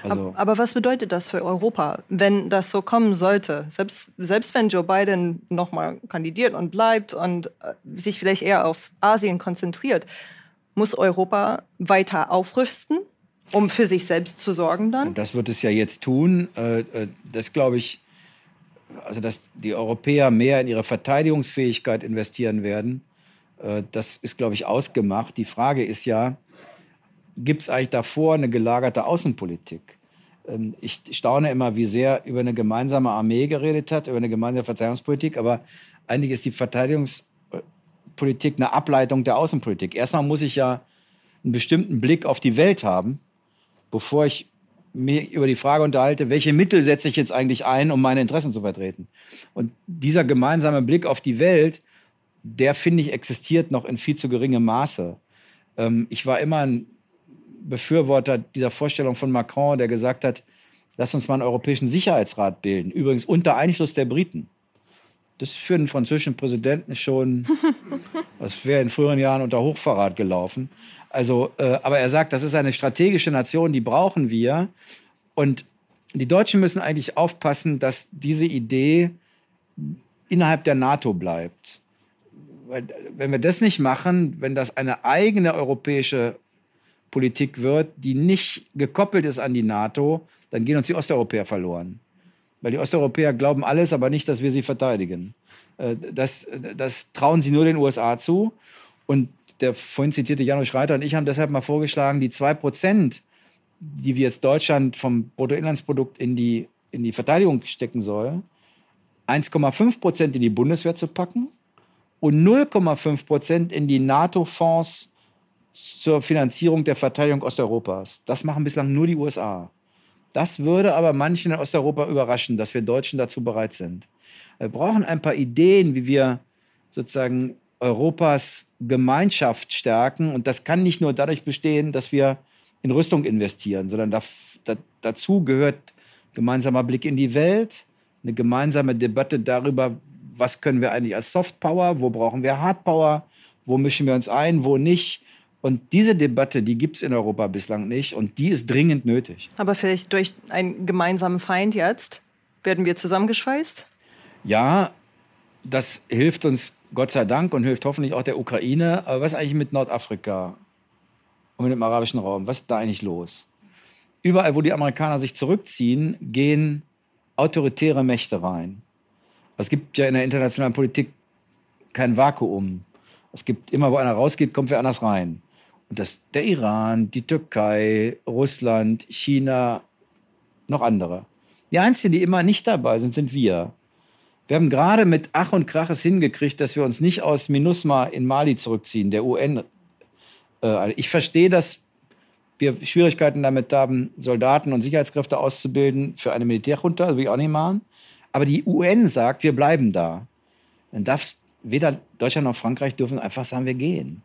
Also aber was bedeutet das für Europa, wenn das so kommen sollte? Selbst, selbst wenn Joe Biden nochmal kandidiert und bleibt und äh, sich vielleicht eher auf Asien konzentriert, muss Europa weiter aufrüsten, um für sich selbst zu sorgen dann? Und das wird es ja jetzt tun. Äh, äh, das glaube ich, also dass die Europäer mehr in ihre Verteidigungsfähigkeit investieren werden, äh, das ist, glaube ich, ausgemacht. Die Frage ist ja, gibt es eigentlich davor eine gelagerte Außenpolitik? Ähm, ich staune immer, wie sehr über eine gemeinsame Armee geredet hat, über eine gemeinsame Verteidigungspolitik, aber eigentlich ist die Verteidigungspolitik eine Ableitung der Außenpolitik. Erstmal muss ich ja einen bestimmten Blick auf die Welt haben, bevor ich mich über die Frage unterhalte, welche Mittel setze ich jetzt eigentlich ein, um meine Interessen zu vertreten. Und dieser gemeinsame Blick auf die Welt, der finde ich existiert noch in viel zu geringem Maße. Ähm, ich war immer ein Befürworter dieser Vorstellung von Macron, der gesagt hat, lass uns mal einen europäischen Sicherheitsrat bilden. Übrigens unter Einschluss der Briten. Das ist für einen französischen Präsidenten schon, das wäre in früheren Jahren unter Hochverrat gelaufen. Also, äh, aber er sagt, das ist eine strategische Nation, die brauchen wir. Und die Deutschen müssen eigentlich aufpassen, dass diese Idee innerhalb der NATO bleibt. Wenn wir das nicht machen, wenn das eine eigene europäische Politik wird, die nicht gekoppelt ist an die NATO, dann gehen uns die Osteuropäer verloren. Weil die Osteuropäer glauben alles, aber nicht, dass wir sie verteidigen. Äh, das, das trauen sie nur den USA zu. Und der vorhin zitierte Janusz Reiter und ich haben deshalb mal vorgeschlagen, die zwei Prozent, die wir jetzt Deutschland vom Bruttoinlandsprodukt in die, in die Verteidigung stecken soll, 1,5 Prozent in die Bundeswehr zu packen und 0,5 Prozent in die NATO-Fonds zur Finanzierung der Verteidigung Osteuropas. Das machen bislang nur die USA. Das würde aber manchen in Osteuropa überraschen, dass wir Deutschen dazu bereit sind. Wir brauchen ein paar Ideen, wie wir sozusagen Europas Gemeinschaft stärken. Und das kann nicht nur dadurch bestehen, dass wir in Rüstung investieren, sondern da, da, dazu gehört gemeinsamer Blick in die Welt, eine gemeinsame Debatte darüber, was können wir eigentlich als Softpower, wo brauchen wir Hardpower, wo mischen wir uns ein, wo nicht. Und diese Debatte, die gibt es in Europa bislang nicht und die ist dringend nötig. Aber vielleicht durch einen gemeinsamen Feind jetzt werden wir zusammengeschweißt? Ja, das hilft uns Gott sei Dank und hilft hoffentlich auch der Ukraine. Aber was ist eigentlich mit Nordafrika und mit dem arabischen Raum? Was ist da eigentlich los? Überall, wo die Amerikaner sich zurückziehen, gehen autoritäre Mächte rein. Es gibt ja in der internationalen Politik kein Vakuum. Es gibt immer, wo einer rausgeht, kommt wer anders rein. Und das der Iran, die Türkei, Russland, China, noch andere. Die einzigen, die immer nicht dabei sind, sind wir. Wir haben gerade mit Ach und Krach es hingekriegt, dass wir uns nicht aus MINUSMA in Mali zurückziehen, der UN. Äh, ich verstehe, dass wir Schwierigkeiten damit haben, Soldaten und Sicherheitskräfte auszubilden für eine Militärjunta, das will ich auch nicht machen. Aber die UN sagt, wir bleiben da. Dann darf weder Deutschland noch Frankreich dürfen einfach sagen, wir gehen.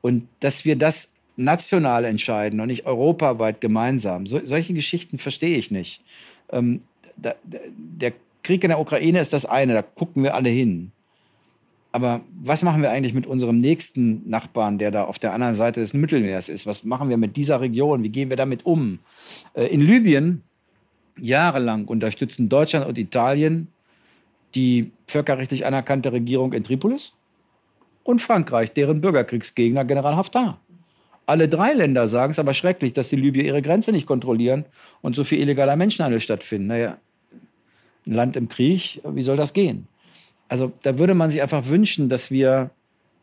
Und dass wir das national entscheiden und nicht europaweit gemeinsam. So, solche Geschichten verstehe ich nicht. Ähm, da, der Krieg in der Ukraine ist das eine, da gucken wir alle hin. Aber was machen wir eigentlich mit unserem nächsten Nachbarn, der da auf der anderen Seite des Mittelmeers ist? Was machen wir mit dieser Region? Wie gehen wir damit um? Äh, in Libyen jahrelang unterstützen Deutschland und Italien die völkerrechtlich anerkannte Regierung in Tripolis und Frankreich, deren Bürgerkriegsgegner General Haftar. Alle drei Länder sagen es aber schrecklich, dass die Libyer ihre Grenze nicht kontrollieren und so viel illegaler Menschenhandel stattfindet. Naja, ein Land im Krieg, wie soll das gehen? Also da würde man sich einfach wünschen, dass wir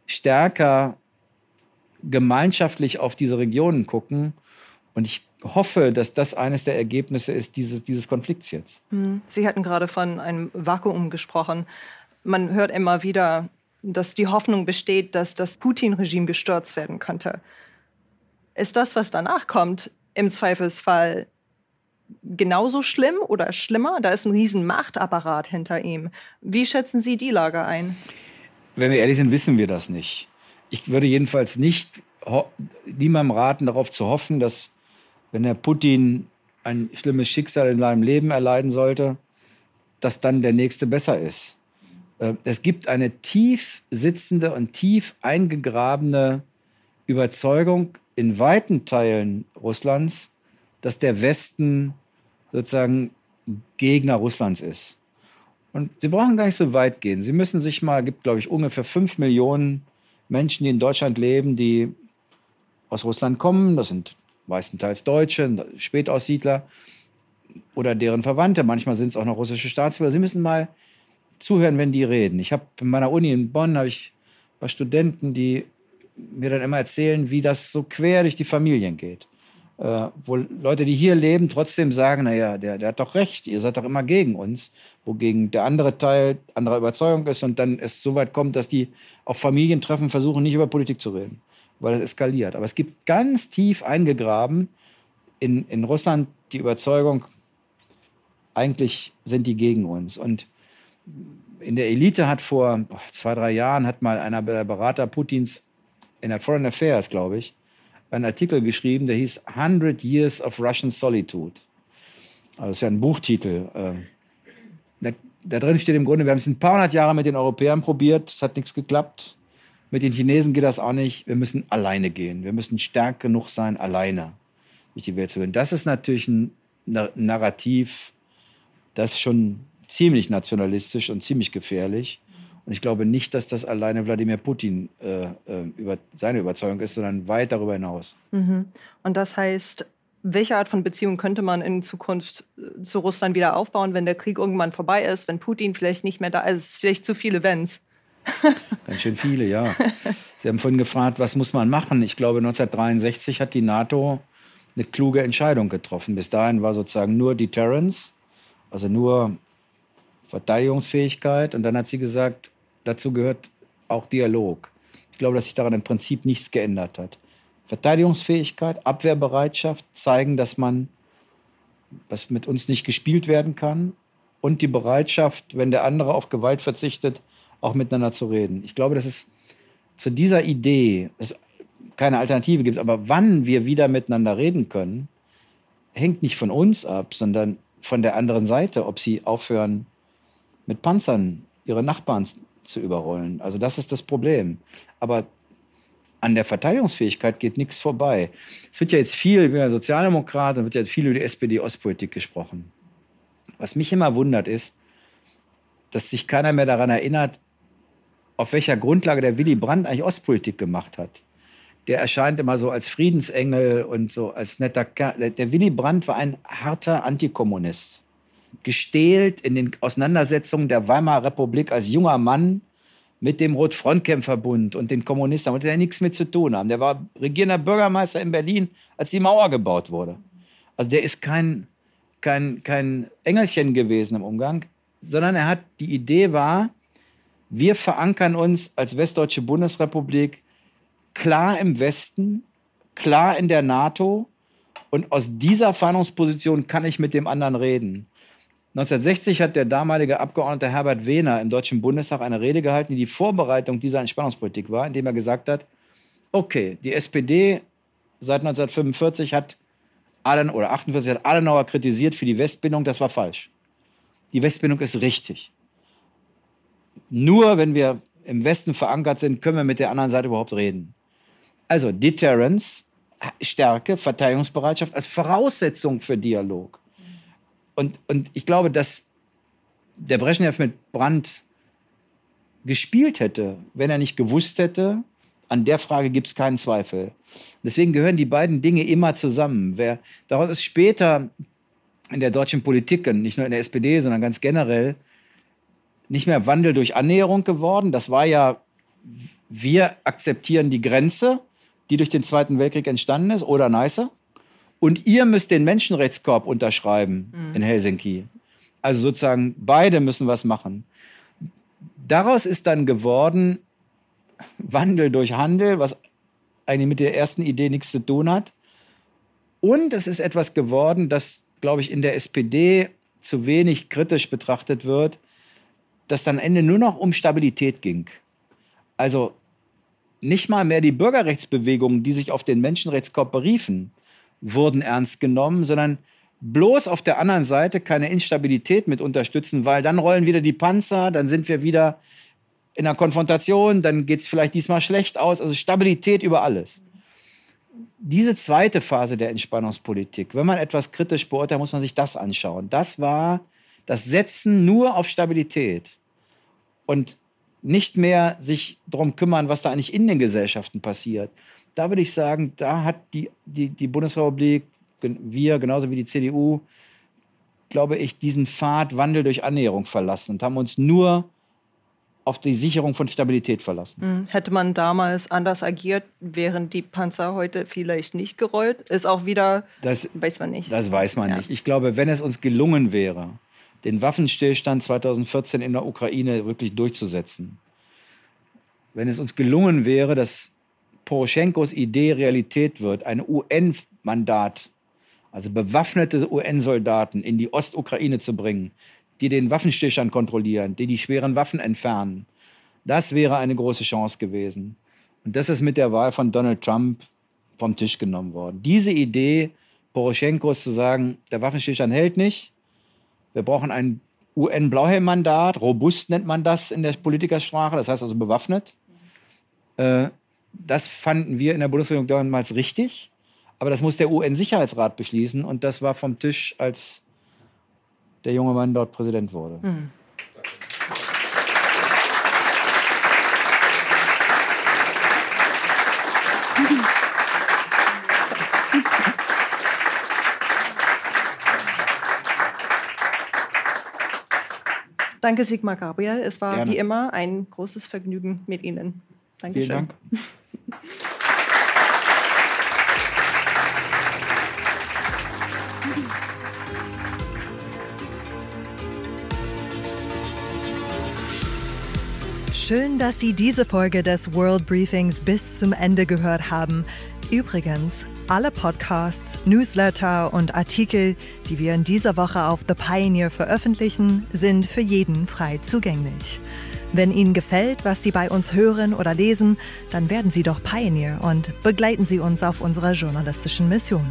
stärker gemeinschaftlich auf diese Regionen gucken. Und ich hoffe, dass das eines der Ergebnisse ist dieses, dieses Konflikts jetzt. Hm. Sie hatten gerade von einem Vakuum gesprochen. Man hört immer wieder, dass die Hoffnung besteht, dass das Putin-Regime gestürzt werden könnte. Ist das, was danach kommt, im Zweifelsfall genauso schlimm oder schlimmer? Da ist ein riesen Machtapparat hinter ihm. Wie schätzen Sie die Lage ein? Wenn wir ehrlich sind, wissen wir das nicht. Ich würde jedenfalls nicht niemandem raten, darauf zu hoffen, dass wenn der Putin ein schlimmes Schicksal in seinem Leben erleiden sollte, dass dann der nächste besser ist. Äh, es gibt eine tief sitzende und tief eingegrabene Überzeugung in weiten Teilen Russlands, dass der Westen sozusagen Gegner Russlands ist. Und sie brauchen gar nicht so weit gehen. Sie müssen sich mal, gibt glaube ich ungefähr fünf Millionen Menschen, die in Deutschland leben, die aus Russland kommen. Das sind meistenteils Deutsche, Spätaussiedler oder deren Verwandte. Manchmal sind es auch noch russische Staatsbürger. Sie müssen mal zuhören, wenn die reden. Ich habe in meiner Uni in Bonn habe ich ein paar Studenten, die mir dann immer erzählen, wie das so quer durch die Familien geht. Äh, wo Leute, die hier leben, trotzdem sagen, naja, der, der hat doch recht, ihr seid doch immer gegen uns, wogegen der andere Teil anderer Überzeugung ist und dann es so weit kommt, dass die auf Familientreffen versuchen, nicht über Politik zu reden, weil das eskaliert. Aber es gibt ganz tief eingegraben in, in Russland die Überzeugung, eigentlich sind die gegen uns. Und in der Elite hat vor zwei, drei Jahren hat mal einer der Berater Putins in der Foreign Affairs, glaube ich, einen Artikel geschrieben, der hieß 100 Years of Russian Solitude. Also das ist ja ein Buchtitel. Da, da drin steht im Grunde, wir haben es ein paar hundert Jahre mit den Europäern probiert, es hat nichts geklappt. Mit den Chinesen geht das auch nicht. Wir müssen alleine gehen. Wir müssen stark genug sein, alleine durch die Welt zu gehen. Das ist natürlich ein Narrativ, das schon ziemlich nationalistisch und ziemlich gefährlich. Und ich glaube nicht, dass das alleine Wladimir Putin äh, äh, über seine Überzeugung ist, sondern weit darüber hinaus. Mhm. Und das heißt, welche Art von Beziehung könnte man in Zukunft äh, zu Russland wieder aufbauen, wenn der Krieg irgendwann vorbei ist, wenn Putin vielleicht nicht mehr da ist? Es ist vielleicht zu viele Wenns. Ganz schön viele, ja. Sie haben vorhin gefragt, was muss man machen? Ich glaube, 1963 hat die NATO eine kluge Entscheidung getroffen. Bis dahin war sozusagen nur Deterrence, also nur Verteidigungsfähigkeit. Und dann hat sie gesagt, dazu gehört auch Dialog. Ich glaube, dass sich daran im Prinzip nichts geändert hat. Verteidigungsfähigkeit, Abwehrbereitschaft zeigen, dass man, dass mit uns nicht gespielt werden kann und die Bereitschaft, wenn der andere auf Gewalt verzichtet, auch miteinander zu reden. Ich glaube, dass es zu dieser Idee es keine Alternative gibt, aber wann wir wieder miteinander reden können, hängt nicht von uns ab, sondern von der anderen Seite, ob sie aufhören, mit Panzern ihre Nachbarn zu überrollen. Also das ist das Problem. Aber an der Verteidigungsfähigkeit geht nichts vorbei. Es wird ja jetzt viel über Sozialdemokraten, wird ja viel über die SPD-Ostpolitik gesprochen. Was mich immer wundert ist, dass sich keiner mehr daran erinnert, auf welcher Grundlage der Willy Brandt eigentlich Ostpolitik gemacht hat. Der erscheint immer so als Friedensengel und so als netter Kerl. Der Willy Brandt war ein harter Antikommunist gestählt in den Auseinandersetzungen der Weimarer Republik als junger Mann mit dem Rotfrontkämpferbund und den Kommunisten, wollte er nichts mit zu tun haben. Der war regierender Bürgermeister in Berlin, als die Mauer gebaut wurde. Also der ist kein, kein, kein Engelchen gewesen im Umgang, sondern er hat, die Idee war, wir verankern uns als Westdeutsche Bundesrepublik klar im Westen, klar in der NATO und aus dieser Fahndungsposition kann ich mit dem anderen reden. 1960 hat der damalige Abgeordnete Herbert Wehner im Deutschen Bundestag eine Rede gehalten, die die Vorbereitung dieser Entspannungspolitik war, indem er gesagt hat, okay, die SPD seit 1945 hat Aden, oder 48 hat Adenauer kritisiert für die Westbindung, das war falsch. Die Westbindung ist richtig. Nur wenn wir im Westen verankert sind, können wir mit der anderen Seite überhaupt reden. Also Deterrence, Stärke, Verteidigungsbereitschaft als Voraussetzung für Dialog. Und, und ich glaube, dass der Brezhnev mit Brandt gespielt hätte, wenn er nicht gewusst hätte, an der Frage gibt es keinen Zweifel. Deswegen gehören die beiden Dinge immer zusammen. Wer, daraus ist später in der deutschen Politik, nicht nur in der SPD, sondern ganz generell, nicht mehr Wandel durch Annäherung geworden. Das war ja, wir akzeptieren die Grenze, die durch den Zweiten Weltkrieg entstanden ist, oder nicer und ihr müsst den Menschenrechtskorb unterschreiben mhm. in Helsinki. Also sozusagen beide müssen was machen. Daraus ist dann geworden Wandel durch Handel, was eigentlich mit der ersten Idee nichts zu tun hat. Und es ist etwas geworden, das, glaube ich, in der SPD zu wenig kritisch betrachtet wird, dass dann am Ende nur noch um Stabilität ging. Also nicht mal mehr die Bürgerrechtsbewegungen, die sich auf den Menschenrechtskorb beriefen, wurden ernst genommen, sondern bloß auf der anderen Seite keine Instabilität mit unterstützen, weil dann rollen wieder die Panzer, dann sind wir wieder in einer Konfrontation, dann geht es vielleicht diesmal schlecht aus. Also Stabilität über alles. Diese zweite Phase der Entspannungspolitik, wenn man etwas kritisch beurteilt, muss man sich das anschauen. Das war das Setzen nur auf Stabilität und nicht mehr sich darum kümmern, was da eigentlich in den Gesellschaften passiert da würde ich sagen, da hat die, die, die Bundesrepublik, wir genauso wie die CDU, glaube ich, diesen Pfad Wandel durch Annäherung verlassen und haben uns nur auf die Sicherung von Stabilität verlassen. Hm. Hätte man damals anders agiert, wären die Panzer heute vielleicht nicht gerollt? Ist auch wieder, das weiß man nicht. Das weiß man ja. nicht. Ich glaube, wenn es uns gelungen wäre, den Waffenstillstand 2014 in der Ukraine wirklich durchzusetzen, wenn es uns gelungen wäre, dass Poroschenkos Idee Realität wird, ein UN-Mandat, also bewaffnete UN-Soldaten in die Ostukraine zu bringen, die den Waffenstillstand kontrollieren, die die schweren Waffen entfernen. Das wäre eine große Chance gewesen. Und das ist mit der Wahl von Donald Trump vom Tisch genommen worden. Diese Idee, Poroschenkos zu sagen, der Waffenstillstand hält nicht, wir brauchen ein UN-Blauhelm-Mandat, robust nennt man das in der Politikersprache, das heißt also bewaffnet. Äh, das fanden wir in der Bundesregierung damals richtig, aber das muss der UN-Sicherheitsrat beschließen und das war vom Tisch, als der junge Mann dort Präsident wurde. Mhm. Danke, Sigmar Gabriel. Es war Gerne. wie immer ein großes Vergnügen mit Ihnen. Dankeschön. Vielen Dank. Schön, dass Sie diese Folge des World Briefings bis zum Ende gehört haben. Übrigens, alle Podcasts, Newsletter und Artikel, die wir in dieser Woche auf The Pioneer veröffentlichen, sind für jeden frei zugänglich. Wenn Ihnen gefällt, was Sie bei uns hören oder lesen, dann werden Sie doch Pioneer und begleiten Sie uns auf unserer journalistischen Mission.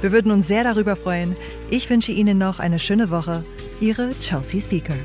Wir würden uns sehr darüber freuen. Ich wünsche Ihnen noch eine schöne Woche. Ihre Chelsea Speaker.